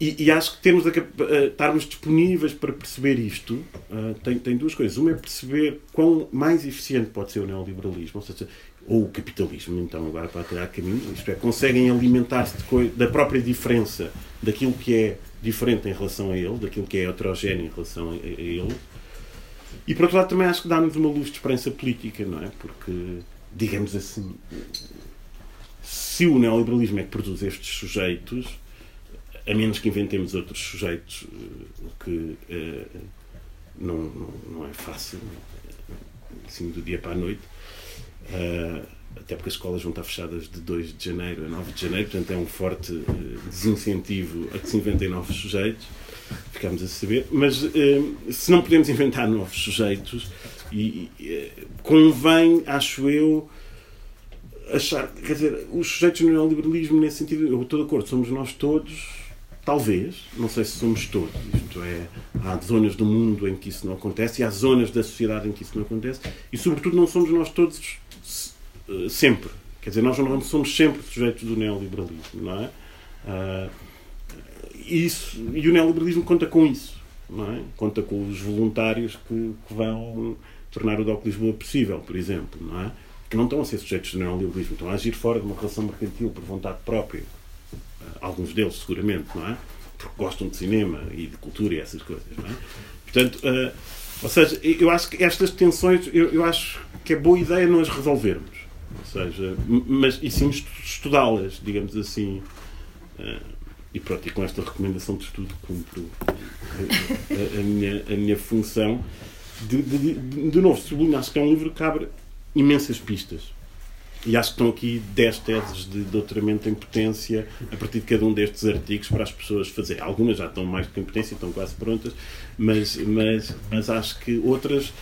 e, e acho que temos a, uh, estarmos disponíveis para perceber isto uh, tem, tem duas coisas. Uma é perceber quão mais eficiente pode ser o neoliberalismo, ou seja, ou o capitalismo, então, agora para tirar caminhos, isto é, conseguem alimentar-se da própria diferença daquilo que é diferente em relação a ele, daquilo que é heterogéneo em relação a, a ele. E por outro lado, também acho que dá-nos uma luz de esperança política, não é? Porque, digamos assim, se o neoliberalismo é que produz estes sujeitos, a menos que inventemos outros sujeitos, o eh, que uh, não, não, não, é fácil, assim, do dia para a noite. Uh, até porque as escolas vão estar fechadas de 2 de janeiro a 9 de janeiro, portanto é um forte uh, desincentivo a que se inventem novos sujeitos, ficamos a saber. Mas uh, se não podemos inventar novos sujeitos, e, convém, acho eu, achar. Quer dizer, os sujeitos no neoliberalismo, nesse sentido, eu estou de acordo, somos nós todos. Talvez, não sei se somos todos, isto é, há zonas do mundo em que isso não acontece e há zonas da sociedade em que isso não acontece, e sobretudo não somos nós todos sempre. Quer dizer, nós não somos sempre sujeitos do neoliberalismo, não é? Uh, isso, e o neoliberalismo conta com isso, não é? Conta com os voluntários que, que vão tornar o DOC Lisboa possível, por exemplo, não é? Que não estão a ser sujeitos do neoliberalismo, estão a agir fora de uma relação mercantil por vontade própria. Uh, alguns deles, seguramente, não é? Porque gostam de cinema e de cultura e essas coisas, não é? Portanto, uh, ou seja, eu acho que estas tensões, eu, eu acho que é boa ideia nós resolvermos. Ou seja, mas e sim estudá-las, digamos assim. Uh, e pronto, e com esta recomendação de estudo cumpro a, a, a, minha, a minha função. De, de, de, de novo, sublinho, acho que é um livro que abre imensas pistas. E acho que estão aqui 10 teses de doutoramento em potência a partir de cada um destes artigos para as pessoas fazerem. Algumas já estão mais do que em potência, estão quase prontas, mas, mas, mas acho que outras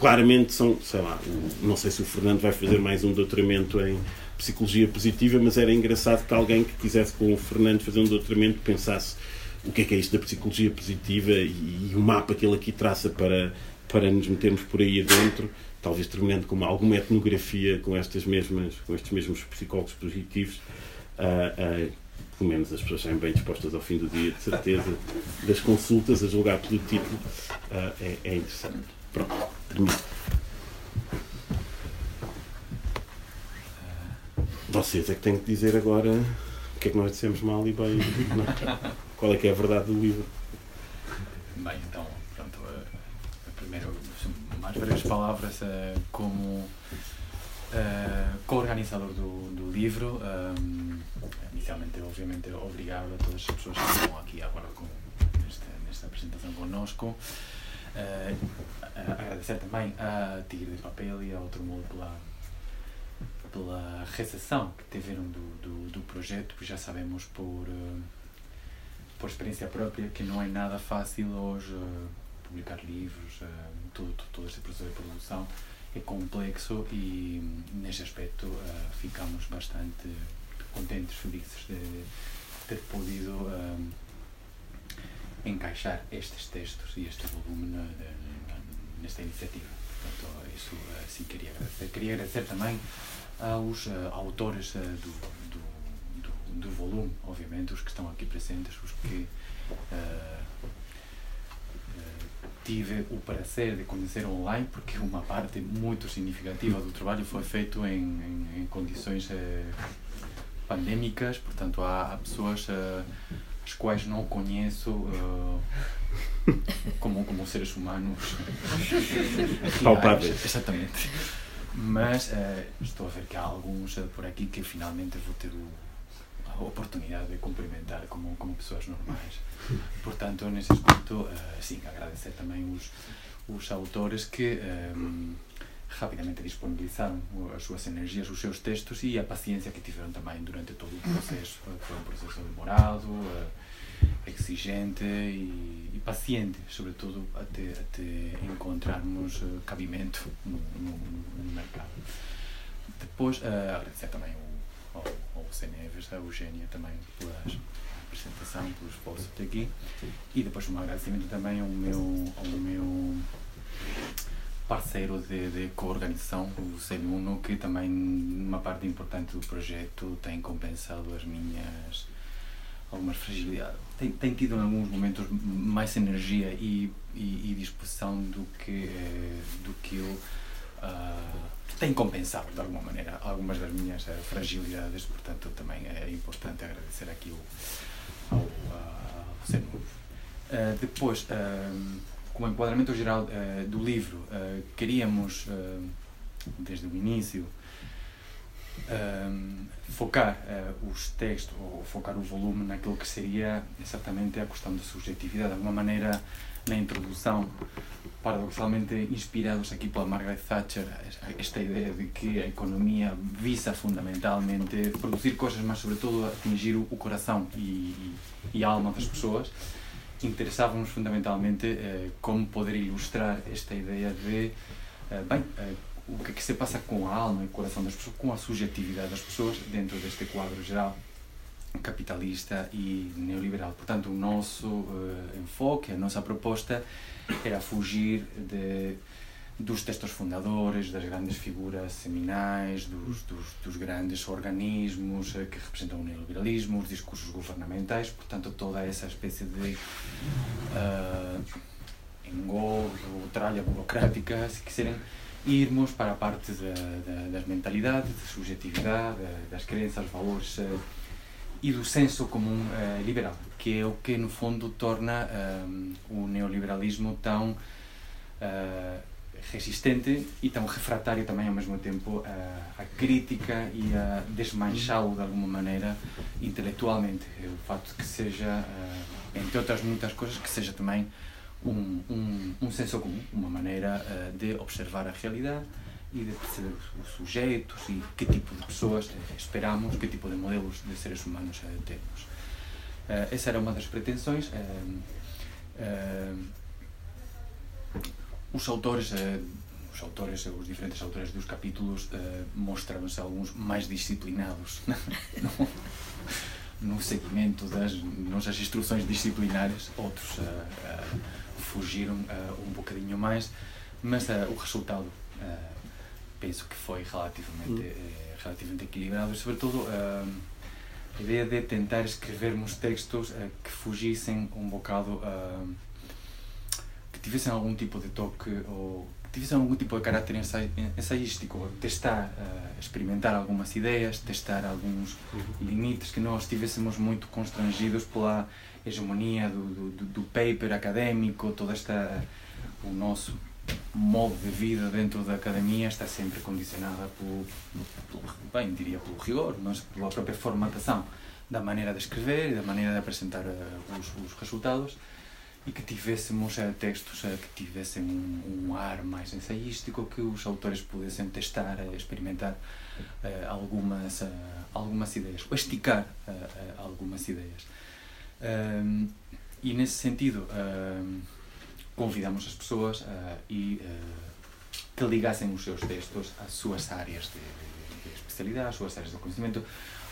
claramente são, sei lá, não sei se o Fernando vai fazer mais um doutoramento em psicologia positiva, mas era engraçado que alguém que quisesse com o Fernando fazer um doutoramento pensasse o que é que é isto da psicologia positiva e, e o mapa que ele aqui traça para, para nos metermos por aí adentro, talvez terminando com uma, alguma etnografia com, estas mesmas, com estes mesmos psicólogos positivos. Uh, uh, pelo menos as pessoas saem bem dispostas ao fim do dia, de certeza, das consultas, a julgar pelo título, uh, é, é interessante. Pronto, termino. Vocês é que têm que dizer agora o que é que nós dissemos mal e bem. Não? Qual é que é a verdade do livro? Bem, então, pronto, primeiro, mais breves palavras como co-organizador do, do livro. Um, inicialmente, obviamente, obrigado a todas as pessoas que estão aqui agora com, nesta, nesta apresentação connosco. Uh, agradecer também a Tigre de Papel e ao Outro Mundo pela, pela recepção que tiveram do, do, do projeto, já sabemos por, uh, por experiência própria que não é nada fácil hoje uh, publicar livros, todo, todo este processo de produção é complexo e neste aspecto ficamos bastante contentes, felizes de ter podido encaixar estes textos e este volume na, na, nesta iniciativa. Portanto, isso assim queria agradecer. Queria agradecer também aos uh, autores uh, do, do, do, do, volume, obviamente, os que estão aqui presentes, os que uh, tive o prazer de conhecer online, porque uma parte muito significativa do trabalho foi feito em, em, em condições pandémicas, portanto há, há pessoas as quais não conheço uh, como, como seres humanos. Palpáveis. Exatamente. Mas uh, estou a ver que há alguns uh, por aqui que finalmente vou ter o, a oportunidade de cumprimentar como, como pessoas normais. Portanto, nesse aspecto, sim, agradecer também os, os autores que um, rapidamente disponibilizaram as suas energias, os seus textos e a paciência que tiveram também durante todo o processo. Foi um processo demorado, exigente e, e, paciente, sobretudo até, até encontrarmos cabimento no, no, no mercado. Depois, uh, agradecer também o, ao, ao Neves, a Eugénia também pela apresentação, pelo esforço até aqui e depois um agradecimento também ao meu, ao meu parceiro de, de co-organização, o Senuno, que também, numa parte importante do projeto, tem compensado as minhas algumas fragilidades. Tem, tem tido em alguns momentos mais energia e, e, e disposição do que, eh, do que eu. Uh, tem compensado, de alguma maneira, algumas das minhas uh, fragilidades, portanto, também é importante agradecer aqui o, ao, ao Senuno. Uh, depois, como enquadramento geral do livro, queríamos, desde o início, um, focar uh, os textos, ou focar o volume naquilo que seria exatamente a questão da subjetividade. De alguma maneira, na introdução, paradoxalmente inspirados aqui pela Margaret Thatcher, esta ideia de que a economia visa fundamentalmente produzir coisas, mas sobretudo atingir o coração e, e a alma das pessoas, interessávamos fundamentalmente uh, como poder ilustrar esta ideia de, uh, bem, o que é que se passa com a alma e o coração das pessoas, com a subjetividade das pessoas dentro deste quadro geral capitalista e neoliberal. Portanto, o nosso uh, enfoque, a nossa proposta era fugir de, dos textos fundadores, das grandes figuras seminais, dos, dos, dos grandes organismos uh, que representam o neoliberalismo, os discursos governamentais, portanto, toda essa espécie de uh, engorro, tralha burocrática, se quiserem, irmos para a parte da, da, das mentalidades, da subjetividade, das crenças, valores uh, e do senso comum uh, liberal, que é o que no fundo torna um, o neoliberalismo tão uh, resistente e tão refratário também ao mesmo tempo à crítica e a desmanchá-lo de alguma maneira intelectualmente. O facto que seja, entre outras muitas coisas, que seja também um, um, um senso comum, uma maneira uh, eh, de observar a realidade e de perceber os sujeitos e que tipo de pessoas eh, esperamos, que tipo de modelos de seres humanos temos. Uh, eh, essa era uma das pretensões. Uh, os autores os autores, os diferentes autores dos capítulos, uh, mostraram-se alguns mais disciplinados. no, seguimento das nossas instruções disciplinares, outros uh, uh, fugiram uh, um bocadinho mais, mas o resultado penso que foi relativamente, hum. relativamente equilibrado e, sobretudo, a ideia de tentar escrevermos textos que fugissem um bocado, que tivessem algum tipo de toque ou que tivessem algum tipo de caráter ensaístico, testar, experimentar algumas ideias, testar alguns uhum. limites, que nós estivéssemos muito constrangidos pela hegemonia do, do, do paper académico, toda esta o nosso modo de vida dentro da academia está sempre condicionada pelo, pelo bem diria pelo rigor, mas pela própria formatação da maneira de escrever e da maneira de apresentar uh, os, os, resultados e que tivéssemos uh, textos uh, que tivessem um, um, ar mais ensaístico, que os autores pudessem testar, experimentar algumas, algumas ideias, ou esticar algumas ideias. Um, e nesse sentido, um, convidamos as pessoas uh, e uh, que ligassem os seus textos às suas áreas de, de, de especialidade, às suas áreas de conhecimento,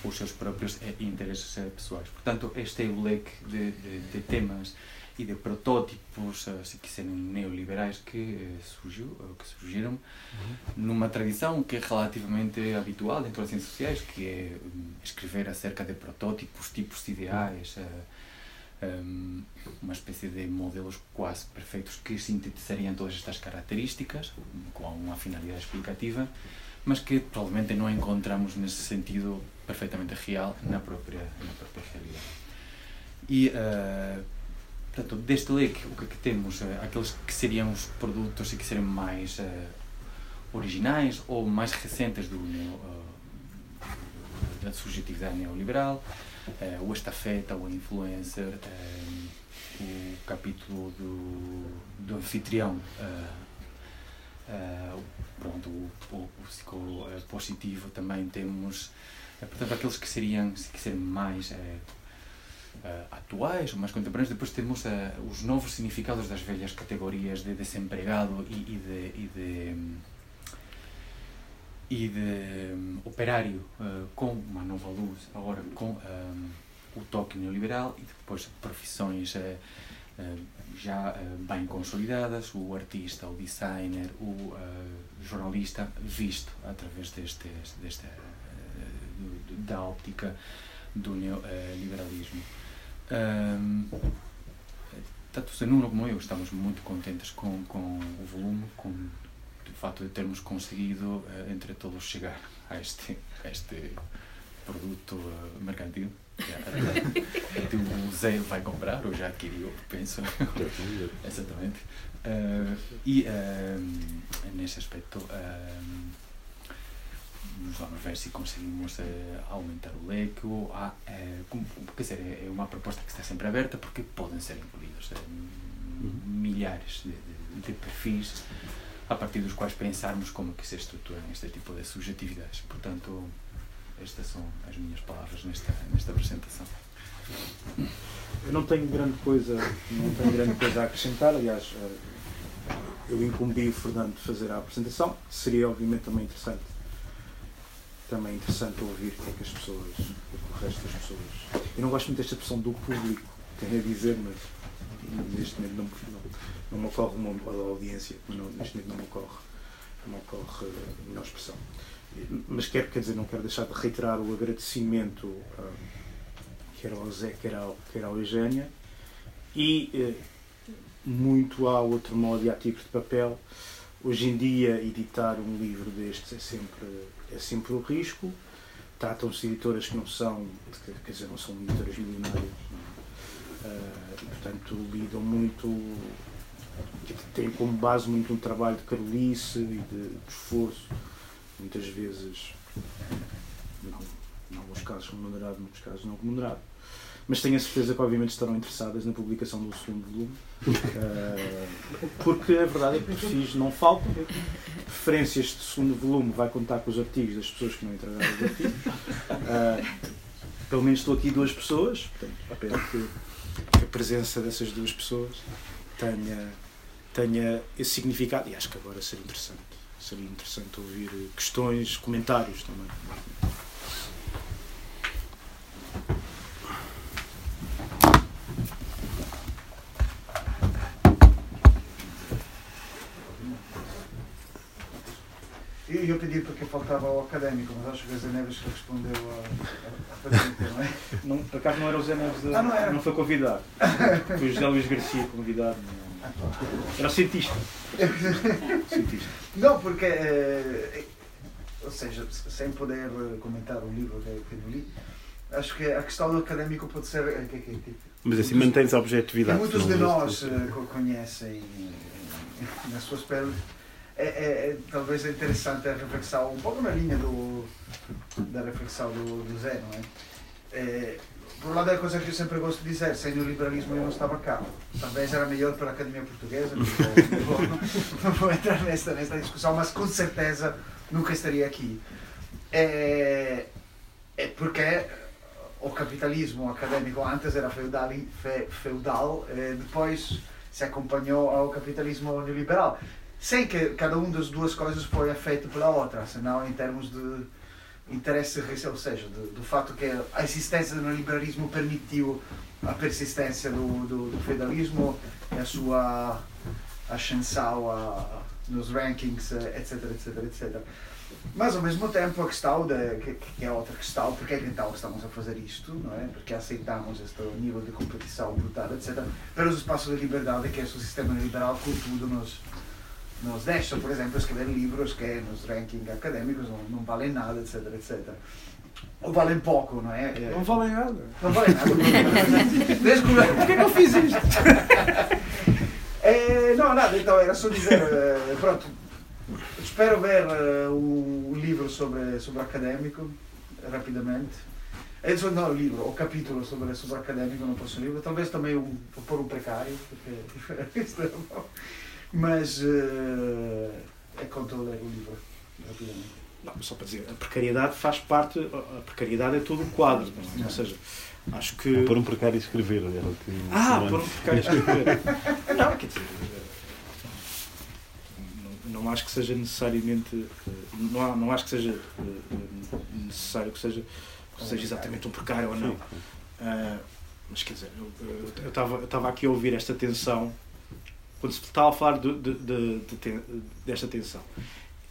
os seus próprios uh, interesses pessoais. Portanto, este é o leque de, de temas e de protótipos, se quiserem, neoliberais que surgiu, que surgiram uhum. numa tradição que é relativamente habitual dentro das ciências sociais, que é um, escrever acerca de protótipos, tipos de ideais, uh, um, uma espécie de modelos quase perfeitos que sintetizariam todas estas características com uma finalidade explicativa, mas que provavelmente não encontramos nesse sentido perfeitamente real na própria, na própria realidade. E uh, Portanto, deste leque, o que é que temos? Uh, aqueles que seriam os produtos que seriam mais uh, originais ou mais recentes do uh, da subjetividade neoliberal, o estafeta, o influencer, o capítulo do, do anfitrião, pronto, o, o, o psicopositivo também temos, portanto, aqueles que seriam, que seriam mais uh, atuais ou mais contemporâneos, depois temos uh, os novos significados das velhas categorias de desempregado e, e de, e de, e de um, operário uh, com uma nova luz, agora com um, o toque neoliberal e depois profissões já bem consolidadas, o artista, o designer, o jornalista, visto através deste, deste, da óptica do neoliberalismo. Um, tanto o Zanuno como eu estamos muito contentes com, com o volume, com o facto de termos conseguido, uh, entre todos, chegar a este, a este produto uh, mercantil. Que o Zé vai comprar, ou já adquiriu, penso. Exatamente. Uh, e nesse aspecto vamos ver se conseguimos eh, aumentar o leque. Ou há, eh, como, quer dizer, é, é uma proposta que está sempre aberta porque podem ser incluídos eh, uhum. milhares de, de, de, perfis a partir dos quais pensarmos como que se estruturam este tipo de subjetividades. Portanto, estas são as minhas palavras nesta, nesta apresentação. Eu não tenho grande coisa, não tenho grande coisa a acrescentar, aliás, eu incumbi o Fernando de fazer a apresentação, seria obviamente também interessante também interessante ouvir o que é que as pessoas, o resto das pessoas. Eu não gosto muito desta expressão do público, tenho a dizer, mas neste momento não, não, não me ocorre uma audiência, não, neste momento não me ocorre, não me ocorre a melhor expressão. Mas quero, quer dizer, não quero deixar de reiterar o agradecimento uh, quer ao Zé, quer, ao, quer à Eugénia, e uh, muito ao outro modo e à Tigre de Papel. Hoje em dia, editar um livro destes é sempre é sempre o risco. Tratam-se de editoras que não são, quer dizer, não são editoras milionárias. Uh, e, portanto, lidam muito, têm como base muito um trabalho de carolice e de, de esforço, muitas vezes, em alguns casos remunerado, em muitos casos não remunerado mas tenho a certeza que obviamente estarão interessadas na publicação do segundo volume, uh, porque a verdade é que perfis não faltam. Preferências de segundo volume vai contar com os artigos das pessoas que não entregaram os artigos. Uh, pelo menos estou aqui duas pessoas, portanto, espero que, que a presença dessas duas pessoas tenha, tenha esse significado e acho que agora seria interessante. Seria interessante ouvir questões, comentários também. Eu, eu pedi porque faltava ao académico, mas acho que o Zé Neves respondeu à pergunta, não é? Não, por acaso não era o Zé Neves, de, ah, não, era. não foi convidado. Foi o José Luís Garcia convidado. Era o cientista. cientista. Não, porque, eh, ou seja, sem poder comentar o livro que, eu li, acho que a questão do académico pode ser. Eh, que, que, que, mas assim mantém-se a objetividade. muitos de nós uh, conhecem nas suas peles é, é, é, talvez é interessante a reflexão, um pouco na linha do, da reflexão do, do Zé, não é? é? Por um lado, é a coisa que eu sempre gosto de dizer: sem o liberalismo eu não estava cá. Talvez era melhor para a Academia Portuguesa, não vou, não, vou entrar nesta, nesta discussão, mas com certeza nunca estaria aqui. É, é porque o capitalismo académico antes era feudal, feudal é, depois se acompanhou ao capitalismo neoliberal sem que cada uma das duas coisas foi feito pela outra, senão em termos de interesse, ou seja, do, do fato que a existência do liberalismo permitiu a persistência do, do, do feudalismo e a sua ascensão a, nos rankings, etc, etc, etc. Mas ao mesmo tempo a questão, de, que, que é outra questão, porque é que então estamos a fazer isto, não é? Porque aceitamos este nível de competição brutal, etc. Para os espaços de liberdade que é o sistema liberal, contudo, nos nos deixam, por exemplo, escrever livros que nos rankings académicos não, não valem nada, etc, etc. ou valem pouco, não é? Não valem nada. Não valem nada. Desde que... Porquê que eu fiz isto? É, não, nada, então era só dizer, eh, pronto, espero ver eh, o livro sobre, sobre académico, rapidamente. É, só- não, o livro, o capítulo sobre, sobre académico no próximo livro, talvez também um, vou pôr um precário, porque isto é bom. Mas eh, é quanto eu o livro, rapidamente. Não, só para dizer, a precariedade faz parte, a precariedade é todo o quadro. não é? Ou seja, acho que. Pôr um precário escrever. Era o que Ah, por um precário escrever. Não, quer dizer. Não, não acho que seja necessariamente. eh, Não, há- não acho que seja eh, necessário que seja, que seja exatamente um precário ou não. Ah, mas quer dizer, eu estava eu estava aqui a ouvir esta tensão quando se estava a falar de, de- de- desta tensão.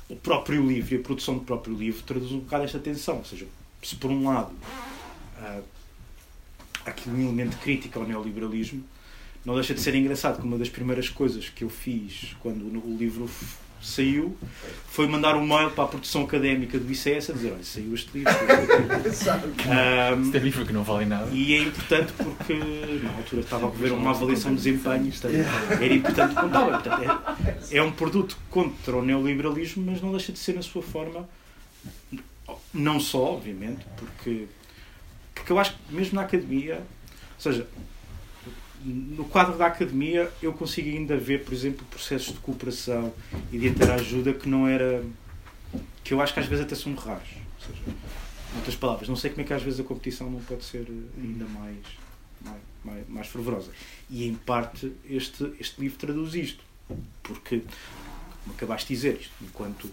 O próprio livro e a produção do próprio livro traduz um bocado esta tensão. Ou seja, se por um lado ah, há aqui um elemento crítico ao neoliberalismo, não deixa de ser engraçado que uma das primeiras coisas que eu fiz quando o livro saiu foi mandar um mail para a produção académica do ICS a dizer: Olha, saiu este livro. Ah, Este é livro que não vale nada. e é importante porque na altura estava a ver uma avaliação de desempenho, era importante contar. Portanto, é, é um produto contra o neoliberalismo, mas não deixa de ser na sua forma, não só, obviamente, porque, porque eu acho que mesmo na academia, ou seja, no quadro da academia eu consigo ainda ver, por exemplo, processos de cooperação e de interajuda que não era. que eu acho que às vezes até são raros. Ou seja, em outras palavras, não sei como é que às vezes a competição não pode ser eh, ainda mais, mais, mais, mais fervorosa. E em parte este, este livro traduz isto. Porque, como acabaste de dizer, isto, enquanto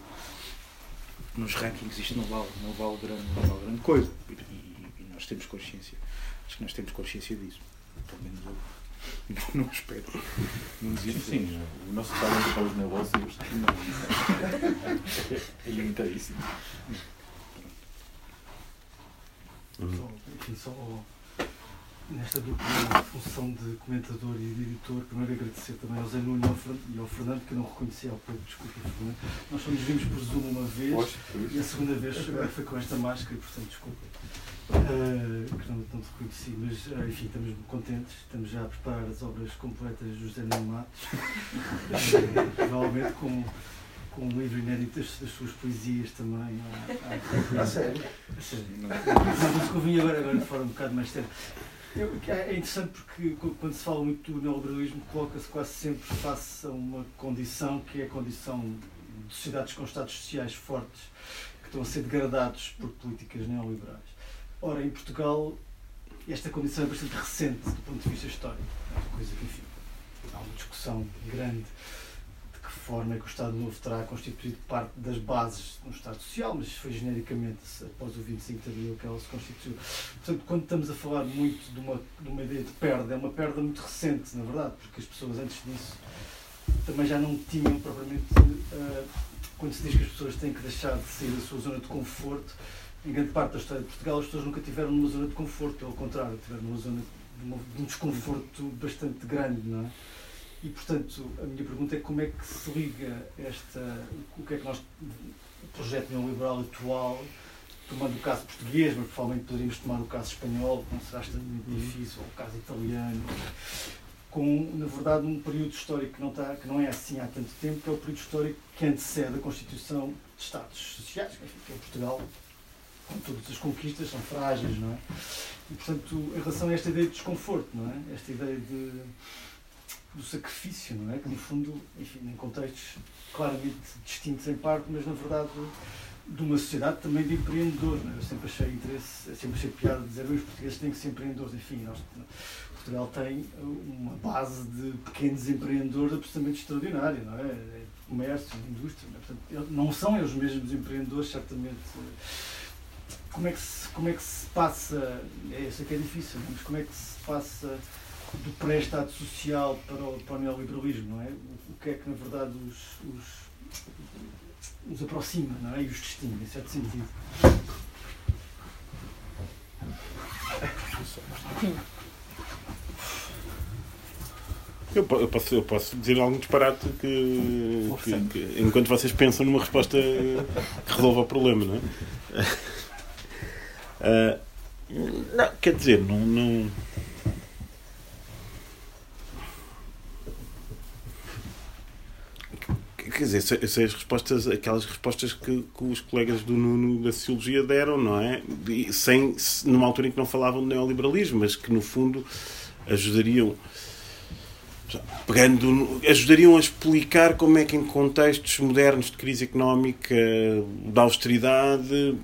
nos rankings isto não vale, não vale, grande, não vale grande coisa. E, e- e nós temos consciência. Acho que nós temos consciência disso. Pelo menos eu não, espero. Não existe. Sim, o nosso talento para os negócios não, é limitadíssimo. Uhum. Enfim, só nesta dupla função de comentador e de editor, primeiro agradecer também ao Zé Nuno e ao Fern- ao Fernando, que eu não reconheci há pouco, desculpa, Fernando. Nós só nos vimos por Zoom uma vez e a segunda vez foi com esta máscara, portanto, desculpa. eh, que não, não te reconheci, mas eh, enfim, estamos contentes, estamos já a preparar as obras completas do José Nuno Matos, Eh, provavelmente com, com um livro inédito das, das suas poesias também. à- à- A sério? a sério. Não, eu vim agora, agora de forma um bocado mais séria. Eu- É interessante porque quando se fala muito do neoliberalismo coloca-se quase sempre face a uma condição que é a condição de sociedades com estados sociais fortes que estão a ser degradados por políticas neoliberais. Ora, em Portugal esta condição é bastante recente do ponto de vista histórico. É coisa que, enfim, há uma discussão grande forma que o Estado Novo terá constituído parte das bases do Estado Social, mas foi genericamente após o 25 de Abril que ela se constituiu. Portanto, quando estamos a falar muito de uma, de uma ideia de perda, é uma perda muito recente, na verdade, porque as pessoas antes disso também já não tinham propriamente. eh, quando se diz que as pessoas têm que deixar de sair da sua zona de conforto, em grande parte da história de Portugal, as pessoas nunca tiveram numa zona de conforto, pelo contrário, tiveram numa zona de, uma- de um desconforto bastante grande, não é? E, portanto, a minha pergunta é como é que se liga esta. o que é que nós. o projeto neoliberal atual, tomando o caso português, mas provavelmente poderíamos tomar o caso espanhol, que não será extremamente difícil, ou o caso italiano, com, na verdade, um período histórico que não, está, que não é assim há tanto tempo, que é o período histórico que antecede a constituição de Estados sociais, que, enfim, que é Portugal, com todas as conquistas, são frágeis, não é? E, portanto, em relação a esta ideia de desconforto, não é? Esta ideia de, do sacrifício, não é? Que, no fundo, enfim, em contextos claramente distintos em parte, mas, na verdade, de uma sociedade também de empreendedores. Não é? Eu sempre achei interesse, sempre achei piada dizer os portugueses têm que ser empreendedores. Enfim, nós, Portugal tem uma base de pequenos empreendedores absolutamente extraordinária, não é? É Comércio, indústria, não, é? Portanto, não são eles mesmos empreendedores, certamente. Como é que se, como é que se passa, é, eu sei que é difícil, mas como é que se passa do pré-estado social para o, para o neoliberalismo, não é? O, o que é que, na verdade, os, os, os aproxima, não é? E os distingue, em certo sentido. Eu posso, eu posso dizer algum disparate que, que- que- enquanto vocês pensam numa resposta que resolva o problema, não é? Uh, não, quer dizer, não, não quer dizer, essas respostas, aquelas respostas que, que, os colegas do Nuno da Sociologia deram, não é? E sem, numa altura em que não falavam de neoliberalismo, mas que no fundo ajudariam pegando, ajudariam a explicar como é que em contextos modernos de crise económica, da austeridade,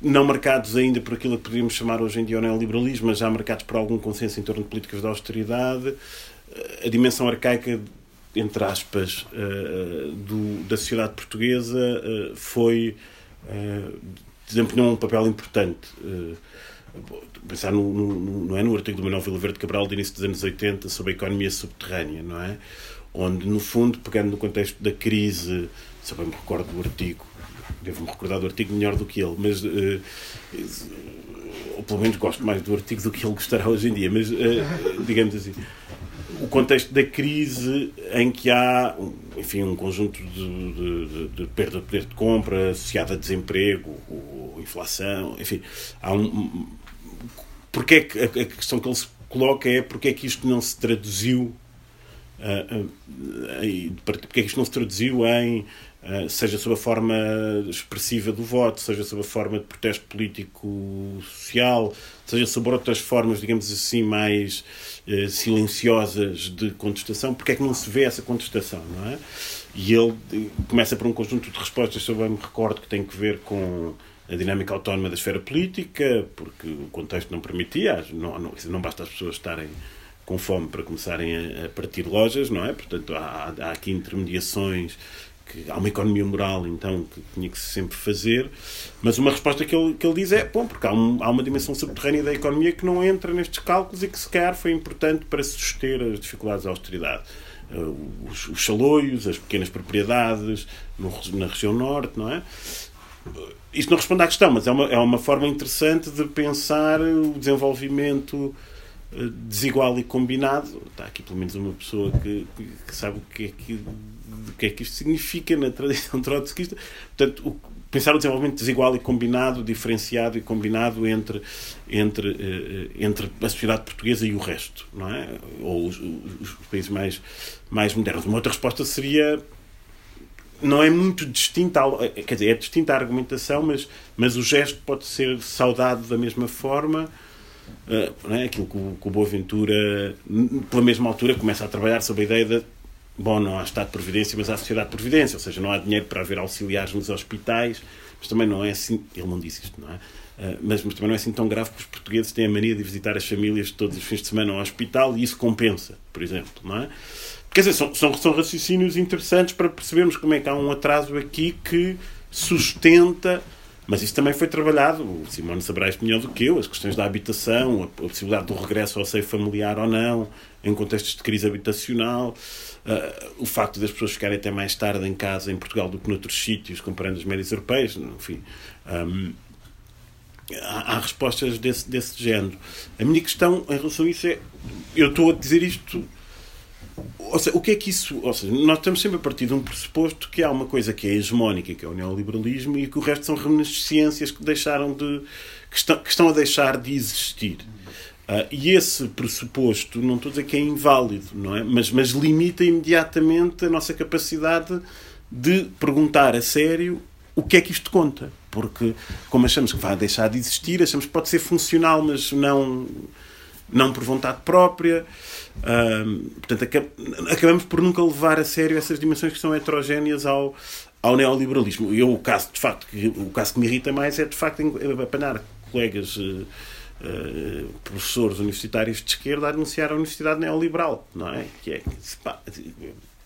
não marcados ainda por aquilo que poderíamos chamar hoje em dia o neoliberalismo, mas já marcados por algum consenso em torno de políticas de austeridade, a dimensão arcaica entre aspas, uh, do, da sociedade portuguesa uh, foi uh, desempenhou um papel importante. Pensar no, no, não é, no artigo do Manuel Vila Verde Cabral do início dos anos 80 sobre a economia subterrânea, não é? Onde, no fundo, pegando no contexto da crise, se bem me recordo do artigo, devo-me recordar do artigo melhor do que ele, mas ou pelo menos gosto mais do artigo do que ele gostará hoje em dia, mas digamos assim o contexto da crise em que há enfim, um conjunto de, de, de perda de poder de compra associada a desemprego, ou inflação, enfim, há um. Porque é que, a, questão que ele se coloca é porque é que isto não se traduziu. Uh, uh, porque é que isto não se traduziu em seja sob a forma expressiva do voto, seja sob a forma de protesto político social, seja sob outras formas, digamos assim, mais eh, silenciosas de contestação, porque é que não se vê essa contestação, não é? E ele eh, começa por um conjunto de respostas, se eu bem me recordo, que tem que ver com a dinâmica autónoma da esfera política, porque o contexto não permitia, não, não, não basta as pessoas estarem com fome para começarem a partir lojas, não é? Portanto, há, há aqui intermediações que há uma economia moral, então, que tinha que se sempre fazer, mas uma resposta que ele, que ele diz é, bom, porque há, um, há uma dimensão subterrânea da economia que não entra nestes cálculos e que, se calhar, foi importante para suster as dificuldades da austeridade. Uh, os, os as pequenas propriedades no, na região norte, não é? Isto não responde à questão, mas é uma, é uma forma interessante de pensar o desenvolvimento uh, desigual e combinado. Está aqui pelo menos uma pessoa que, que sabe o que é que o que é que isto significa na tradição trotskista. Portanto, o, pensar o desenvolvimento desigual e combinado, diferenciado e combinado entre, entre, eh, entre a sociedade portuguesa e o resto, não é? Ou os, os, países mais, mais modernos. Uma outra resposta seria não é muito distinta, quer dizer, é distinta a argumentação, mas, mas o gesto pode ser saudado da mesma forma. Uh, é? Aquilo que o, que o Boaventura, pela mesma altura, começa a trabalhar sobre a ideia da bom, não há Estado de Providência, mas há Sociedade de Providência, ou seja, não há dinheiro para haver auxiliares nos hospitais, mas também não é assim, ele não disse isto, não é? Uh, mas, mas, também não é assim tão grave que os portugueses têm a mania de visitar as famílias todos os fins de semana ao hospital e isso compensa, por exemplo, não é? Quer dizer, são, são, são raciocínios interessantes para percebermos como é que há um atraso aqui que sustenta mas isso também foi trabalhado, o Simone saberá isto melhor do que eu, as questões da habitação, a possibilidade do regresso ao seio familiar ou não, em contextos de crise habitacional, uh, o facto das pessoas ficarem até mais tarde em casa em Portugal do que noutros sítios, comparando as médias europeias, enfim. Um, há, há, respostas desse, desse género. A minha questão em relação a isso é: eu estou a dizer isto ou seja, o que é que isso. Ou seja, nós estamos sempre a partir de um pressuposto que há uma coisa que é hegemónica, que é o neoliberalismo, e que o resto são reminiscências que deixaram de. que estão, que estão a deixar de existir. Uh, e esse pressuposto, não estou a dizer que é inválido, não é? Mas, mas limita imediatamente a nossa capacidade de perguntar a sério o que é que isto conta. Porque, como achamos que vai deixar de existir, achamos que pode ser funcional, mas não, não por vontade própria. Portanto, acabamos por nunca levar a sério essas dimensões que são heterogéneas ao, ao neoliberalismo. E o caso, de facto, que, o caso que me irrita mais é, de facto, apanhar colegas uh, professores universitários de esquerda a denunciar a universidade neoliberal, não é? Que é, pá,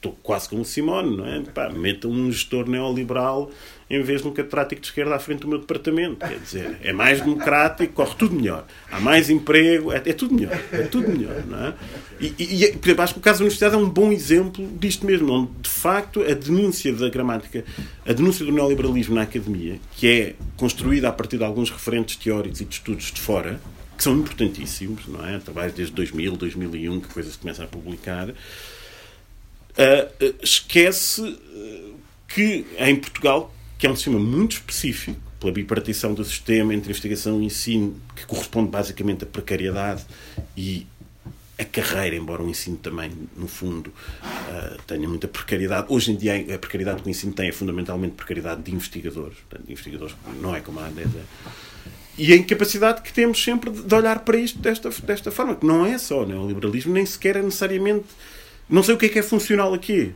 estou quase como Simone, não é? Pá, meta um gestor neoliberal em vez de um catedrático de esquerda à frente do meu departamento. Quer dizer, é mais democrático, corre tudo melhor. Há mais emprego, é, é tudo melhor. É tudo melhor, não é? E, e, por exemplo, acho que o caso da universidade é um bom exemplo disto mesmo, onde, de facto, a denúncia da gramática, a denúncia do neoliberalismo na academia, que é construída a partir de alguns referentes teóricos e de estudos de fora, que são importantíssimos, não é? Trabalhos desde 2000, 2001, que coisas se começam a publicar, uh, esquece que em Portugal, que é um sistema muito específico, pela bipartição do sistema entre investigação e ensino, que corresponde basicamente à precariedade e a carreira, embora o ensino também, no fundo, uh, tenha muita precariedade. Hoje em dia, a precariedade que o ensino tem é fundamentalmente precariedade de investigadores. Portanto, de investigadores não é como há 10 anos. E a incapacidade que temos sempre de olhar para isto desta, desta forma, que não é só neoliberalismo, nem sequer é necessariamente. Não sei o que é que é funcional aqui.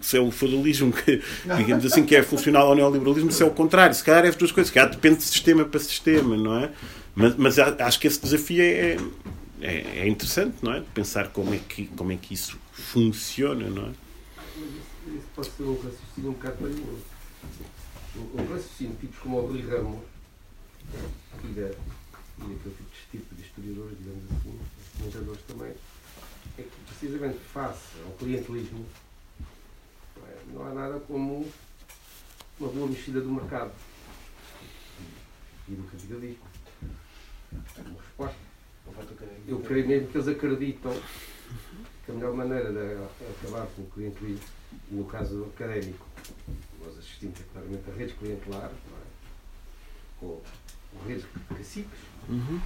Se é o feudalismo que, digamos assim, que é funcional ao neoliberalismo, se é o contrário. Se calhar é as duas coisas. Se calhar depende de sistema para sistema, não é? Mas, mas acho que esse desafio é, é, é, interessante, não é? Pensar como é, que, como é que isso funciona, não é? Isso pode ser um raciocínio um bocado perigoso. Um raciocínio tipos como o Rui Ramos e, da, e aquele tipo de historiadores, digamos assim, comentadores também, é que precisamente face ao clientelismo não, é? não há nada como uma boa mexida do mercado e do capitalismo. É uma resposta. Eu creio mesmo que eles acreditam que a melhor maneira de acabar com o clientelismo, no caso académico, nós assistimos claramente a redes clientelares, é? com o redes caciques, uhum.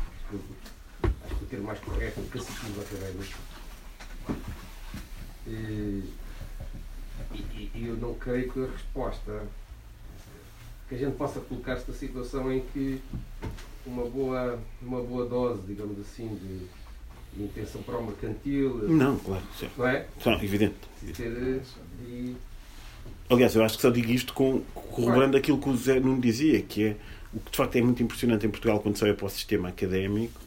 acho que o termo mais correto é caciquismo académico. E, e, e eu não creio que a resposta que a gente possa colocar-se na situação em que uma boa, uma boa dose, digamos assim, de, de intenção para o mercantil. Não, claro, sim. Não é? Não, evidente. Ter, e... Aliás, eu acho que só digo isto com, corroborando aquilo que o José Nuno dizia, que é o que de facto é muito impressionante em Portugal quando se olha para o sistema académico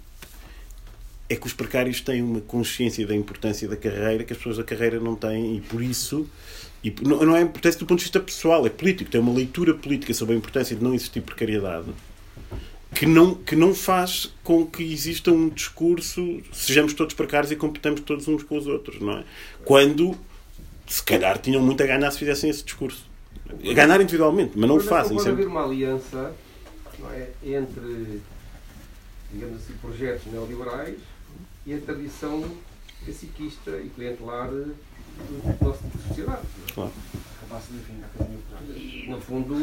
é que os precários têm uma consciência da importância da carreira que as pessoas da carreira não têm e por isso e não é importância do ponto de vista pessoal, é político, tem uma leitura política sobre a importância de não existir precariedade que não, que não faz com que exista um discurso, sejamos todos precários e competamos todos uns com os outros, não é? Quando, se calhar, tinham muito a ganhar se fizessem esse discurso. A ganhar individualmente, mas não o fazem. Pode haver uma aliança é? entre, digamos assim, projetos neoliberais e a tradição caciquista e clientelar do nosso sociedade. Claro. E, no fundo,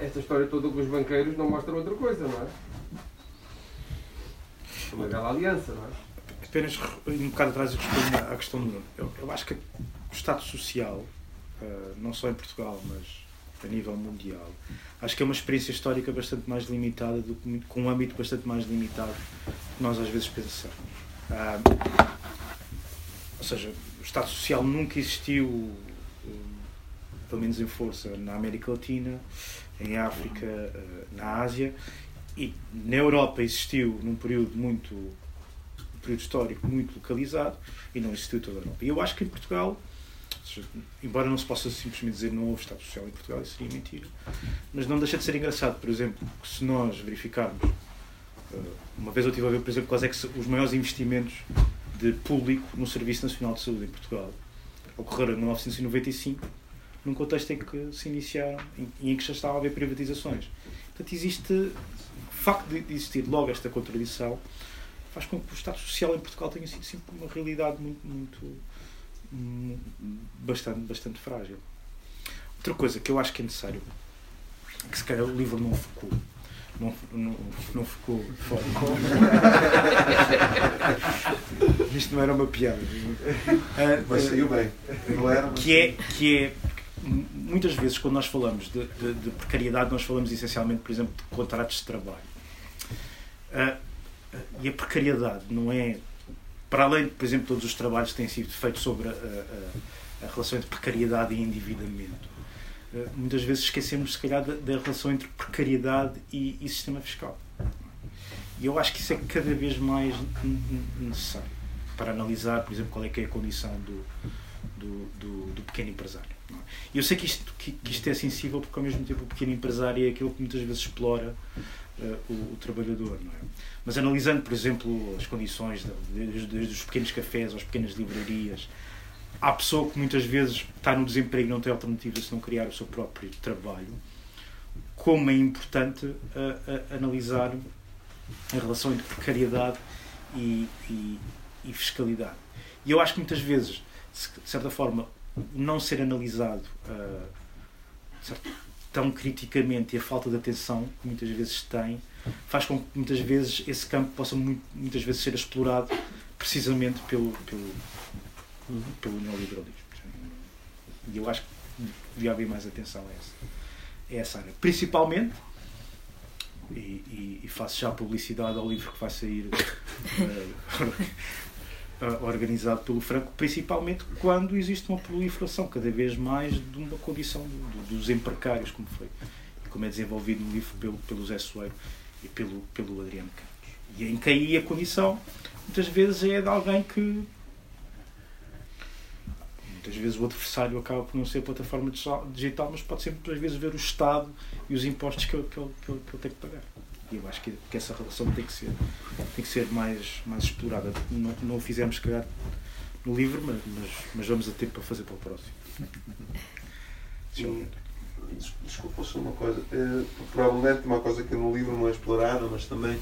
esta história toda com os banqueiros não mostra outra coisa, não é? É uma bela aliança, não é? Apenas um bocado atrás respondo à questão do. Eu, eu acho que o Estado Social, uh, não só em Portugal, mas a nível mundial, acho que é uma experiência histórica bastante mais limitada, do, com um âmbito bastante mais limitado que nós às vezes pensamos. Uh, ou seja, o Estado Social nunca existiu pelo menos em força, na América Latina, em África, eh, na Ásia e na Europa existiu num período muito um período histórico muito localizado e não existiu toda a Europa. E eu acho que em Portugal, embora não se possa simplesmente dizer não houve Estado Social em Portugal, isso seria mentira, mas não deixa de ser engraçado, por exemplo, que se nós verificarmos, uma vez eu estive a ver, por exemplo, quais é que os maiores investimentos de público no Serviço Nacional de Saúde em Portugal, ocorreram em 1995 num contexto em que se iniciaram e em que já estava a haver privatizações. Portanto, existe, o facto de existir logo esta contradição faz com que o Estado Social em Portugal tenha sido sempre uma realidade muito, muito, muito bastante, bastante frágil. Outra coisa que eu acho que é necessário, que se calhar o livro não focou, não, não, não ficou fora. Isto não era uma piada. Mas saiu bem. Não era, que, é, que é muitas vezes, quando nós falamos de, de, de, precariedade, nós falamos essencialmente, por exemplo, de contratos de trabalho. Uh, e a precariedade não é, para além, por exemplo, todos os trabalhos que têm sido feitos sobre a, a, a relação entre precariedade e endividamento, muitas vezes esquecemos, se calhar, da, da relação entre precariedade e, e, sistema fiscal. E eu acho que isso é cada vez mais necessário para analisar, por exemplo, qual é que é a condição do, do, do, do pequeno empresário. E eu sei que isto, que, que, isto é sensível porque, ao mesmo tempo, o pequeno empresário é aquele que muitas vezes explora uh, o, o, trabalhador. Não é? Mas analisando, por exemplo, as condições, desde, desde os pequenos cafés às pequenas livrarias, há pessoa que muitas vezes está no desemprego e não tem alternativa se não criar o seu próprio trabalho. Como é importante uh, uh, analisar a relação entre precariedade e, e, e fiscalidade. E eu acho que muitas vezes, de certa forma, não ser analisado uh, tão criticamente e a falta de atenção que muitas vezes tem faz com que muitas vezes esse campo possa muitas vezes ser explorado precisamente pelo, pelo, pelo neoliberalismo. E eu acho que devia haver mais atenção a essa, a essa área. Principalmente, e, e, e, faço já publicidade ao livro que vai sair uh, organizado pelo Franco, principalmente quando existe uma proliferação cada vez mais de uma condição do, dos empresários, como foi, como é desenvolvido no livro pelo, pelo Zé Soeiro e pelo, pelo Adriano Campos. E em que aí a condição, muitas vezes, é de alguém que Muitas vezes o adversário acaba por não ser a plataforma digital, mas pode sempre, às vezes, ver o Estado e os impostos que ele, que ele, que ele, que ele tem que pagar. E eu acho que, que, essa relação tem que ser, tem que ser mais, mais explorada. Não, não o fizemos, se calhar, no livro, mas, mas, mas vamos a tempo para fazer para o próximo. Desculpa só uma coisa. É, provavelmente uma coisa que no livro não é explorada, mas também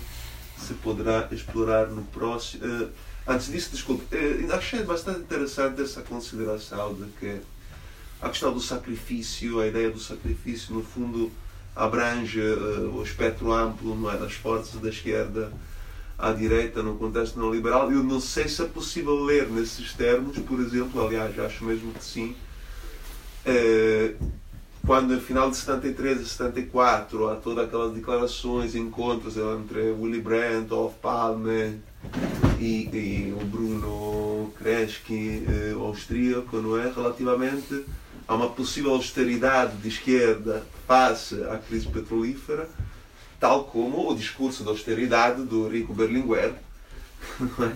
se poderá explorar no próximo. É, Antes disso, desculpe, eh, achei bastante interessante essa consideração de que a questão do sacrifício, a ideia do sacrifício, no fundo, abrange uh, o espectro amplo não é, das forças da esquerda à direita no contexto neoliberal. Eu não sei se é possível ler nesses termos, por exemplo, aliás, acho mesmo que sim, uh, quando no final de 73 e 74 há todas aquelas declarações, encontros entre Willy Brandt, Olof Palme, e, e o Bruno Kreski, eh, austríaco, não é? Relativamente a uma possível austeridade de esquerda face à crise petrolífera, tal como o discurso de austeridade do Rico Berlinguer, é?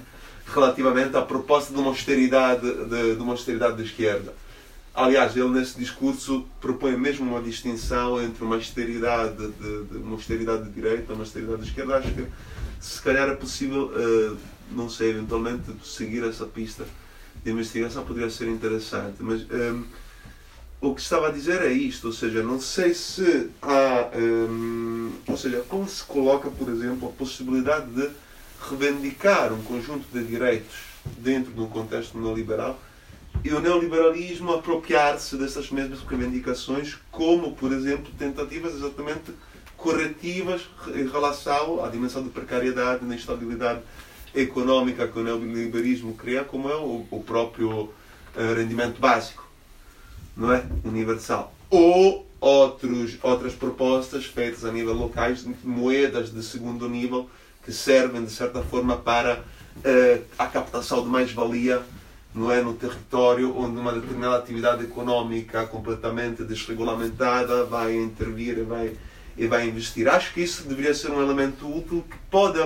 relativamente à proposta de uma austeridade de, de uma austeridade de esquerda. Aliás, ele nesse discurso propõe mesmo uma distinção entre uma austeridade de, de uma austeridade de direita e uma austeridade de esquerda. Acho que se calhar é possível uh, não sei, eventualmente seguir essa pista de investigação poderia ser interessante. Mas um, o que estava a dizer é isto, ou seja, não sei se há, um, ou seja, como se coloca, por exemplo, a possibilidade de reivindicar um conjunto de direitos dentro de um contexto neoliberal e o neoliberalismo apropriar-se dessas mesmas reivindicações como, por exemplo, tentativas exatamente corretivas em relação à dimensão de precariedade, na instabilidade económica que o neoliberalismo cria, como é o, próprio uh, rendimento básico, não é? Universal. Ou outros, outras propostas feitas a nível locais, moedas de segundo nível, que servem de certa forma para uh, a captação de mais-valia não é no território onde uma determinada atividade económica completamente desregulamentada vai intervir e vai, e vai investir. Acho que isso deveria ser um elemento útil que pode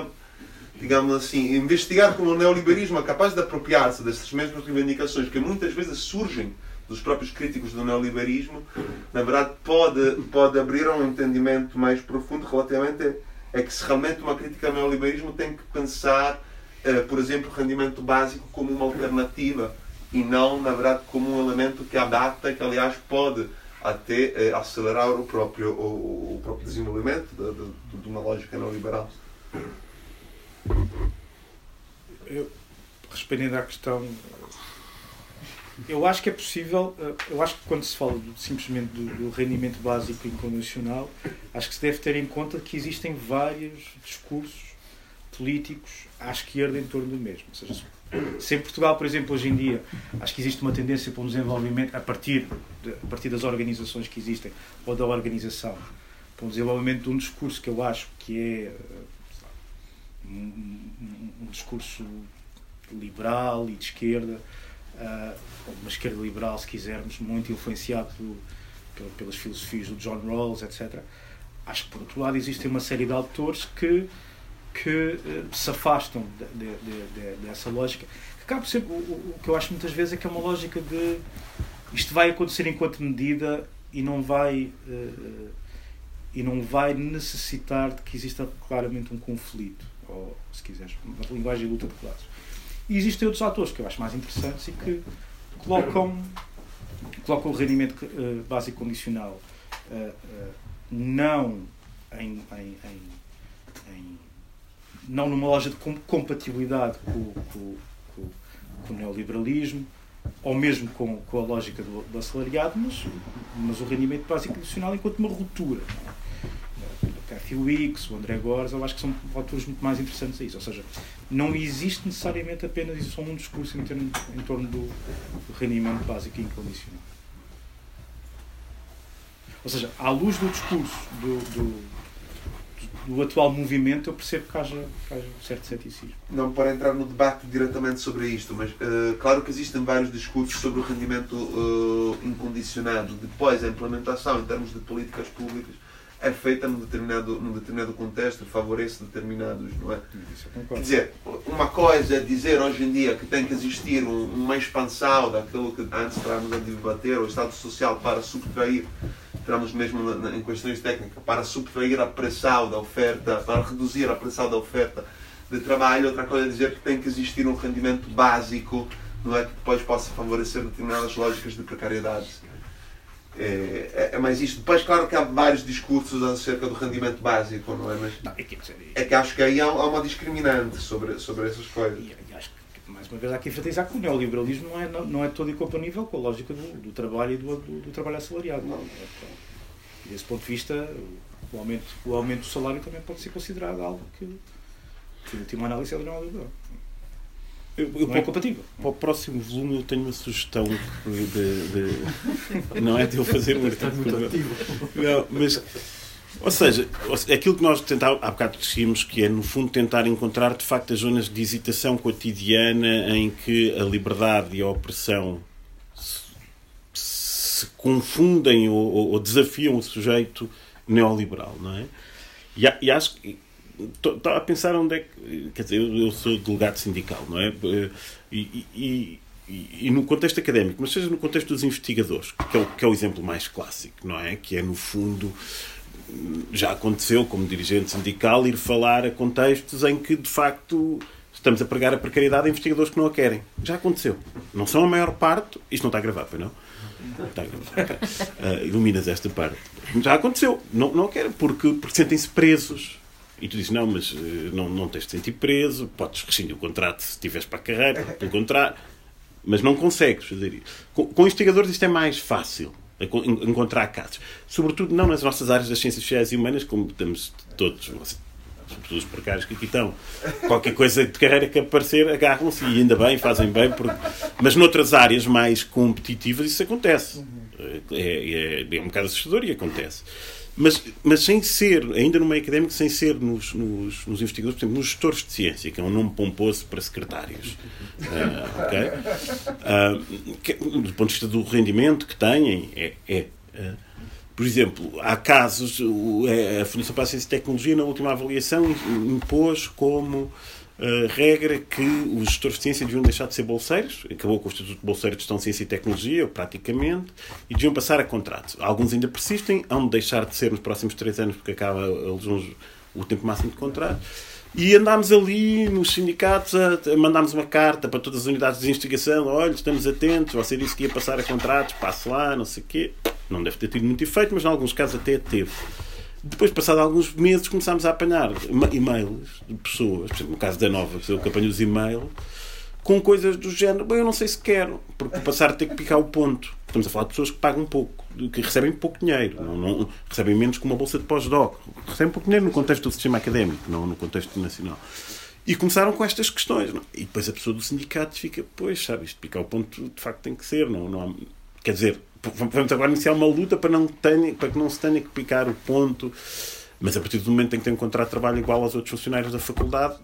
digamos assim, investigar como o neoliberalismo é capaz de apropriar-se dessas mesmas reivindicações que muitas vezes surgem dos próprios críticos do neoliberalismo, na verdade pode, pode abrir a um entendimento mais profundo relativamente é que se realmente uma crítica ao neoliberalismo tem que pensar, por exemplo, rendimento básico como uma alternativa e não, na verdade, como um elemento que adapta, que aliás pode até eh, acelerar o próprio, o próprio desenvolvimento de, de, de uma lógica neoliberal. Eu, respondendo à questão, eu acho que é possível, eh, eu acho que quando se fala simplesmente do, do, rendimento básico incondicional, acho que se deve ter em conta que existem vários discursos políticos à esquerda em torno do mesmo. Ou seja, se em Portugal, por exemplo, hoje em dia, acho que existe uma tendência para um desenvolvimento, a partir, de, a partir das organizações que existem, ou da organização, para um desenvolvimento de um discurso que eu acho que é eh, um, um, discurso liberal e de esquerda, uh, uma esquerda liberal, se quisermos, muito influenciado pelo, pelas filosofias do John Rawls, etc. Acho que, por outro lado, existem uma série de autores que, que uh, se afastam de, de, de, dessa lógica. Que acaba por ser, o, o, que eu acho muitas vezes é que é uma lógica de isto vai acontecer enquanto medida e não vai. Uh, e não vai necessitar de que exista claramente um conflito ou se quiseres, uma linguagem de luta de classes. E existem outros autores que eu acho mais interessantes e que colocam, colocam o rendimento uh, básico condicional uh, não em, em, em, em, não numa loja de compatibilidade com, com, com, com o neoliberalismo, ou mesmo com, com a lógica do, do assalariado, mas, mas o rendimento básico condicional enquanto uma ruptura. é? O Cathy Weeks, o André Gores, eu acho que são autores muito mais interessantes a isso. Ou seja, não existe necessariamente apenas isso, só um discurso em, em torno do, do rendimento básico incondicional. Ou seja, à luz do discurso do, do, do atual movimento, eu percebo que haja, que haja um certo ceticismo. Não para entrar no debate diretamente sobre isto, mas eh, claro que existem vários discursos sobre o rendimento eh, incondicionado. Depois, a implementação em termos de políticas públicas é feita num determinado, num determinado contexto, favorece determinados, não é? Quer dizer, uma coisa é dizer hoje em dia que tem que existir um- uma expansão daquilo que antes estávamos a debater, o Estado Social para subtrair, entramos mesmo em questões técnicas, para subtrair a pressão da oferta, para reduzir a pressão da oferta de trabalho. Outra coisa é dizer que tem que existir um rendimento básico, não é? Que depois possa favorecer determinadas lógicas de precariedade. É, é, é mais isto. Depois, claro que há vários discursos acerca do rendimento básico, não é? Mas é, dizer, é que acho que aí há, há uma discriminante sobre, sobre essas coisas. E, e acho que, mais uma vez, há que enfatizar que o neoliberalismo não é, não, não é todo incompatível com a lógica do, do trabalho e do, do, do trabalho assalariado. Não. É. E desse ponto de vista, o aumento, o aumento do salário também pode ser considerado algo que, que em última análise, é do neoliberal. Eu, eu Não é para, compatível. para o próximo volume eu tenho uma sugestão de, de- não é de eu fazer um artigo não, mas ou seja, aquilo que nós tentávamos, há bocado dissíamos que é no fundo tentar encontrar de facto as zonas de hesitação cotidiana em que a liberdade e a opressão se, se confundem ou, ou- desafiam o sujeito neoliberal, não é? E, e acho que estava a pensar onde é que. Quer dizer, eu, sou delegado sindical, não é? E, e- e- e no contexto académico, mas seja no contexto dos investigadores, que é, o, que é o exemplo mais clássico, não é? Que é, no fundo, já aconteceu como dirigente sindical ir falar a contextos em que, de facto, estamos a pregar a precariedade a investigadores que não a querem. Já aconteceu. Não são a maior parte. Isto não está gravado, foi não? Está gravado. Ah, iluminas esta parte. Já aconteceu. Não, não querem, porque, porque sentem-se presos. E tu dizes, não, mas eh, não, não tens de sentir preso, podes rescindir o contrato se tiveres para a carreira, pelo contrário, mas não consegues fazer isso. Com, com investigadores isto é mais fácil, encontrar casos. Sobretudo não nas nossas áreas das ciências sociais e humanas, como estamos todos, sobretudo os precários que aqui estão. Qualquer coisa de carreira que aparecer, agarram-se e ainda bem, fazem bem. Porque... Mas noutras áreas mais competitivas isso acontece. É, é, é um bocado assustador e acontece. Mas, mas sem ser, ainda no meio académico, sem ser nos, nos, nos investigadores, por exemplo, nos gestores de ciência, que é um nome pomposo para secretários. Ah, ok? Ah, que, do ponto de vista do rendimento que têm, é. é ah, por exemplo, há casos, o- é, a Fundação para a Ciência e Tecnologia, na última avaliação, impôs como ah, regra que os gestores de ciência deviam deixar de ser bolseiros, acabou com o Estatuto de Bolseiro de Gestão Ciência e Tecnologia, praticamente, e deviam passar a contrato. Alguns ainda persistem, hão de deixar de ser nos próximos três anos, porque acaba o tempo máximo de contrato. E andámos ali nos sindicatos, a, a mandámos uma carta para todas as unidades de investigação: olha, estamos atentos, você disse que ia passar a contratos, passe lá, não sei o quê. Não deve ter tido muito efeito, mas em alguns casos até teve. Depois, passado alguns meses, começámos a apanhar e-mails de pessoas, por exemplo, no caso da Nova, eu que apanho os e-mails, com coisas do género, bem, eu não sei se quero, porque passar a ter que picar o ponto. Estamos a falar de pessoas que pagam pouco, que recebem pouco dinheiro, não, não- recebem menos que uma bolsa de pós-doc, recebem pouco dinheiro no contexto do sistema académico, não no contexto nacional. E começaram com estas questões. não? E depois a pessoa do sindicato fica, pois, sabe, isto picar o ponto de facto tem que ser. Não, não há- quer dizer, vamos agora iniciar uma luta para, não tenha, para que não se tenha que picar o ponto. Mas a partir do momento em que tem um contrato de trabalho igual aos outros funcionários da faculdade,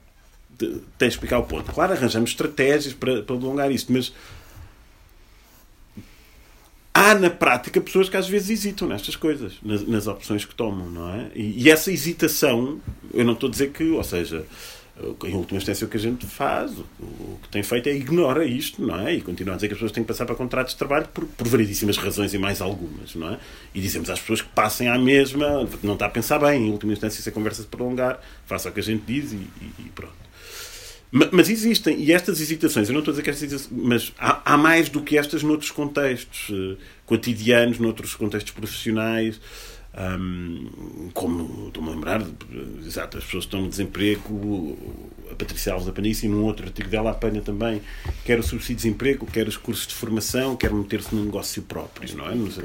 de- tens de picar o ponto. Claro, arranjamos estratégias para, para alongar isto, mas há na prática pessoas que às vezes hesitam nestas coisas, nas, nas opções que tomam, não é? E, e essa hesitação, eu não estou a dizer que, ou seja, em última instância o que a gente faz, o, que tem feito é ignora isto, não é? E continua a dizer que as pessoas têm que passar para contratos de trabalho por, por variedíssimas razões e mais algumas, não é? E dizemos às pessoas que passem à mesma, não está a pensar bem, em última instância se a conversa se prolongar, faça o que a gente diz e, e- pronto. Ma- Mas existem, e estas hesitações, eu não estou a dizer que estas hesitações, mas há, há mais do que estas noutros contextos eh, cotidianos, noutros contextos profissionais. Um, como estou-me a lembrar, exato, as pessoas estão no desemprego, a Patrícia Alves apanha isso e num outro artigo dela apanha também quer o subsídio de desemprego, quer os cursos de formação, quer meter-se num negócio próprio, não é? Não sei.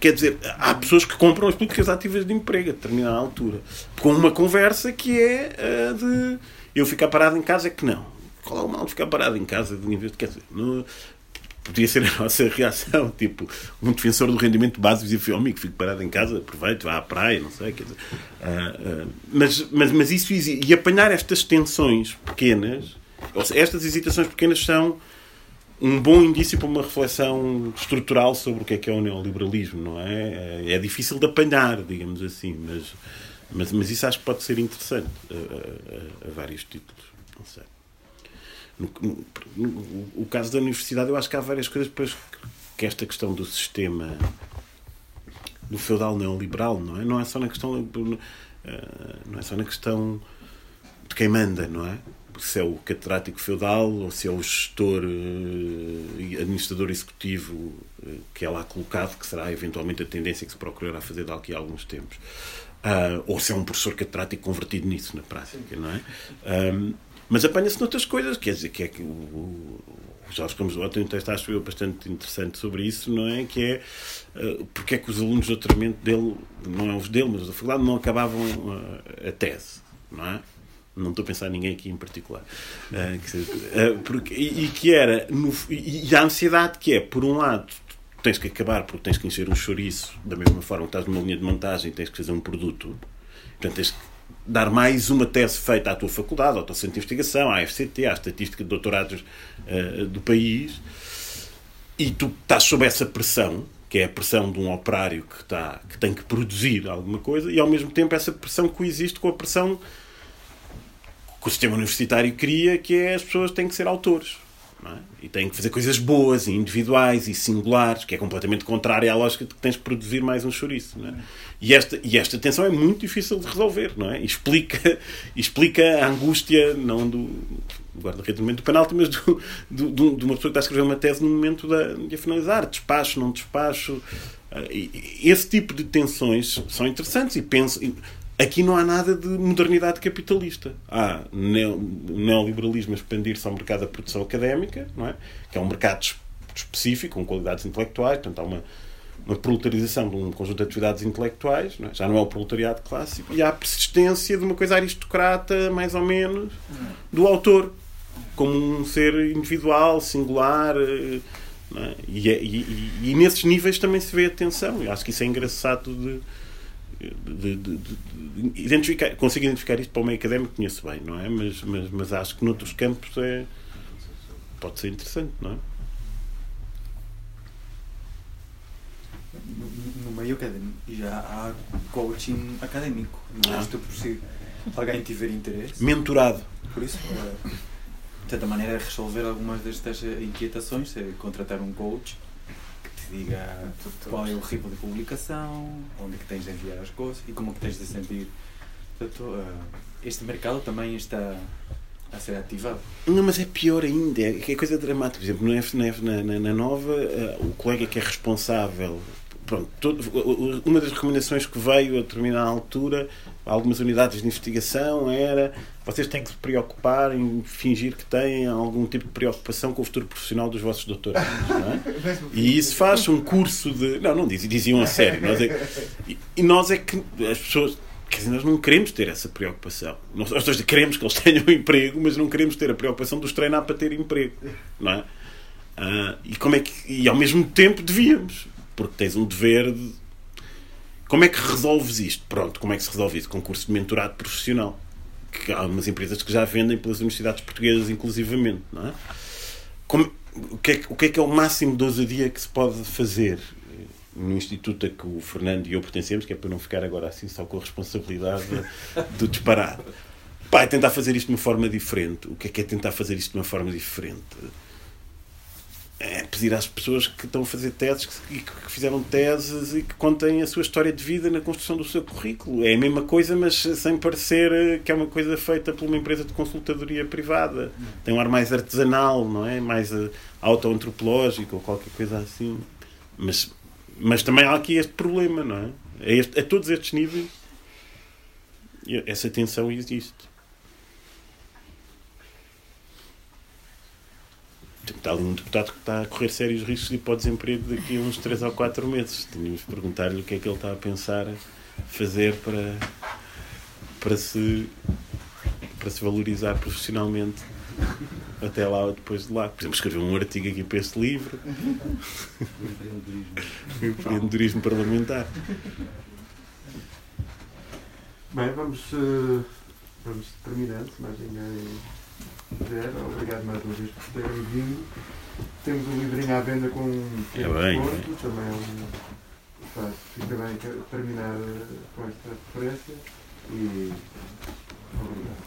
Quer dizer, há pessoas que compram as políticas ativas de emprego a determinada altura, com uma conversa que é a de eu ficar parado em casa é que não. Qual é o mal de ficar parado em casa em vez de quer dizer, no, podia ser a nossa reação, tipo, um defensor do rendimento básico dizia, filho, amigo, fico parado em casa, aproveito, vá à praia, não sei, quer dizer, uh, uh, mas, mas, mas isso e apanhar estas tensões pequenas, seja, estas hesitações pequenas são um bom indício para uma reflexão estrutural sobre o que é que é o neoliberalismo, não é? É, é difícil de apanhar, digamos assim, mas, mas, mas isso acho que pode ser interessante a, a, a vários títulos. No, no, no, o caso da universidade, eu acho que há várias coisas depois que esta questão do sistema do feudal neoliberal, não é? Não é só na questão eh, não é só na questão de quem manda, não é? Se é o catedrático feudal ou se é o gestor eh, administrador executivo eh, que é lá colocado, que será eventualmente a tendência que se procurará fazer daqui a alguns tempos. Uh, ou se é um professor catedrático convertido nisso na prática, não é? Mas apanha-se noutras coisas, quer dizer, que é que o, o Jorge do tem um texto, acho eu, bastante interessante sobre isso, não é? Que é uh, porque é que os alunos de doutoramento dele, não é os dele, mas da faculdade, não acabavam uh, a tese, não é? Não estou a pensar em ninguém aqui em particular. Uh, que, porque, e, e, que era, no, e, e a ansiedade que é, por um lado, tens que acabar porque tens que encher um chouriço, da mesma forma que estás numa linha de montagem tens que fazer um produto. Portanto, tens que dar mais uma tese feita à tua faculdade, ao teu centro de investigação, à FCT, à estatística de doutorados uh, do país, e tu estás sob essa pressão, que é a pressão de um operário que, está, que tem que produzir alguma coisa, e ao mesmo tempo essa pressão coexiste com a pressão que o sistema universitário cria, que é as pessoas têm que ser autores. É? E têm que fazer coisas boas e individuais e singulares, que é completamente contrária à lógica de que tens de produzir mais um chouriço. É? E, esta, e esta tensão é muito difícil de resolver, não é? E explica, explica a angústia, não do guarda-redes no momento do penalti, mas do, do, do, de uma pessoa que está a escrever uma tese no momento da, de a finalizar. Despacho, não despacho. E, esse tipo de tensões são interessantes e penso. Aqui não há nada de modernidade capitalista. Há neoliberalismo a expandir-se ao mercado da produção académica, não é? que é um mercado específico, com qualidades intelectuais, portanto há uma, uma proletarização de um conjunto de atividades intelectuais, não é? já não é o proletariado clássico, e há a persistência de uma coisa aristocrata, mais ou menos, do autor, como um ser individual, singular. É? E, é, e, e, e, nesses níveis também se vê a tensão. Eu acho que isso é engraçado de de, de, de, identificar, consigo identificar isto para o meio académico, conheço bem, não é? Mas, mas, mas acho que noutros campos é, pode ser interessante, não é? No, meio académico já há coaching académico, não ah. por si alguém tiver interesse. Mentorado. Por isso, eh, de certa maneira, resolver algumas destas inquietações é contratar um coach diga qual é o ritmo de publicação, onde é que tens de enviar as coisas e como é que tens de sentir. Portanto, uh, este mercado também está a ser ativado. Não, mas é pior ainda, é, é coisa dramática. Por exemplo, no na, na Nova, uh, o colega que é responsável pronto, todo, uma das recomendações que veio a determinada altura, algumas unidades de investigação, era vocês têm que se preocupar em fingir que têm algum tipo de preocupação com o futuro profissional dos vossos doutorados. É? E isso faz um curso de. Não, não diziam a sério. Nós é, e nós é que as pessoas. Quer dizer, nós não queremos ter essa preocupação. Nós, queremos que eles tenham emprego, mas não queremos ter a preocupação de os treinar para ter emprego. Não é? Ah, e, como é que, e ao mesmo tempo devíamos porque tens um dever de. Como é que resolves isto? Pronto, como é que se resolve isso? Concurso de mentorado profissional. Que há umas empresas que já vendem pelas universidades portuguesas, inclusivamente, não é? Como, o, que é, o que é que é o máximo de ousadia que se pode fazer no instituto a que o Fernando e eu pertencemos, que é para não ficar agora assim só com a responsabilidade do disparar. Pá, é tentar fazer isto de uma forma diferente. O que é que é tentar fazer isto de uma forma diferente? é pedir às pessoas que estão a fazer teses e que fizeram teses e que contem a sua história de vida na construção do seu currículo. É a mesma coisa, mas sem parecer que é uma coisa feita por uma empresa de consultadoria privada. Tem um ar mais artesanal, não é? Mais uh, autoantropológico ou qualquer coisa assim. Mas, mas também há aqui este problema, não é? A, este- a todos estes níveis, essa tensão existe. Está ali um deputado que está a correr sérios riscos de ir para o desemprego daqui a uns 3 ou 4 meses. Tínhamos de perguntar-lhe o que é que ele está a pensar fazer para, para, se, para se valorizar profissionalmente até lá ou depois de lá. Por exemplo, escrever um artigo aqui para este livro. Empreendedorismo parlamentar. Bem, vamos, eh, vamos terminando, se mais ninguém quiser. Obrigado mais uma vez por terem vindo. Temos um livrinho à venda com um É bem, desconto, também é um, fica bem terminar eh, com esta referência e Obrigado.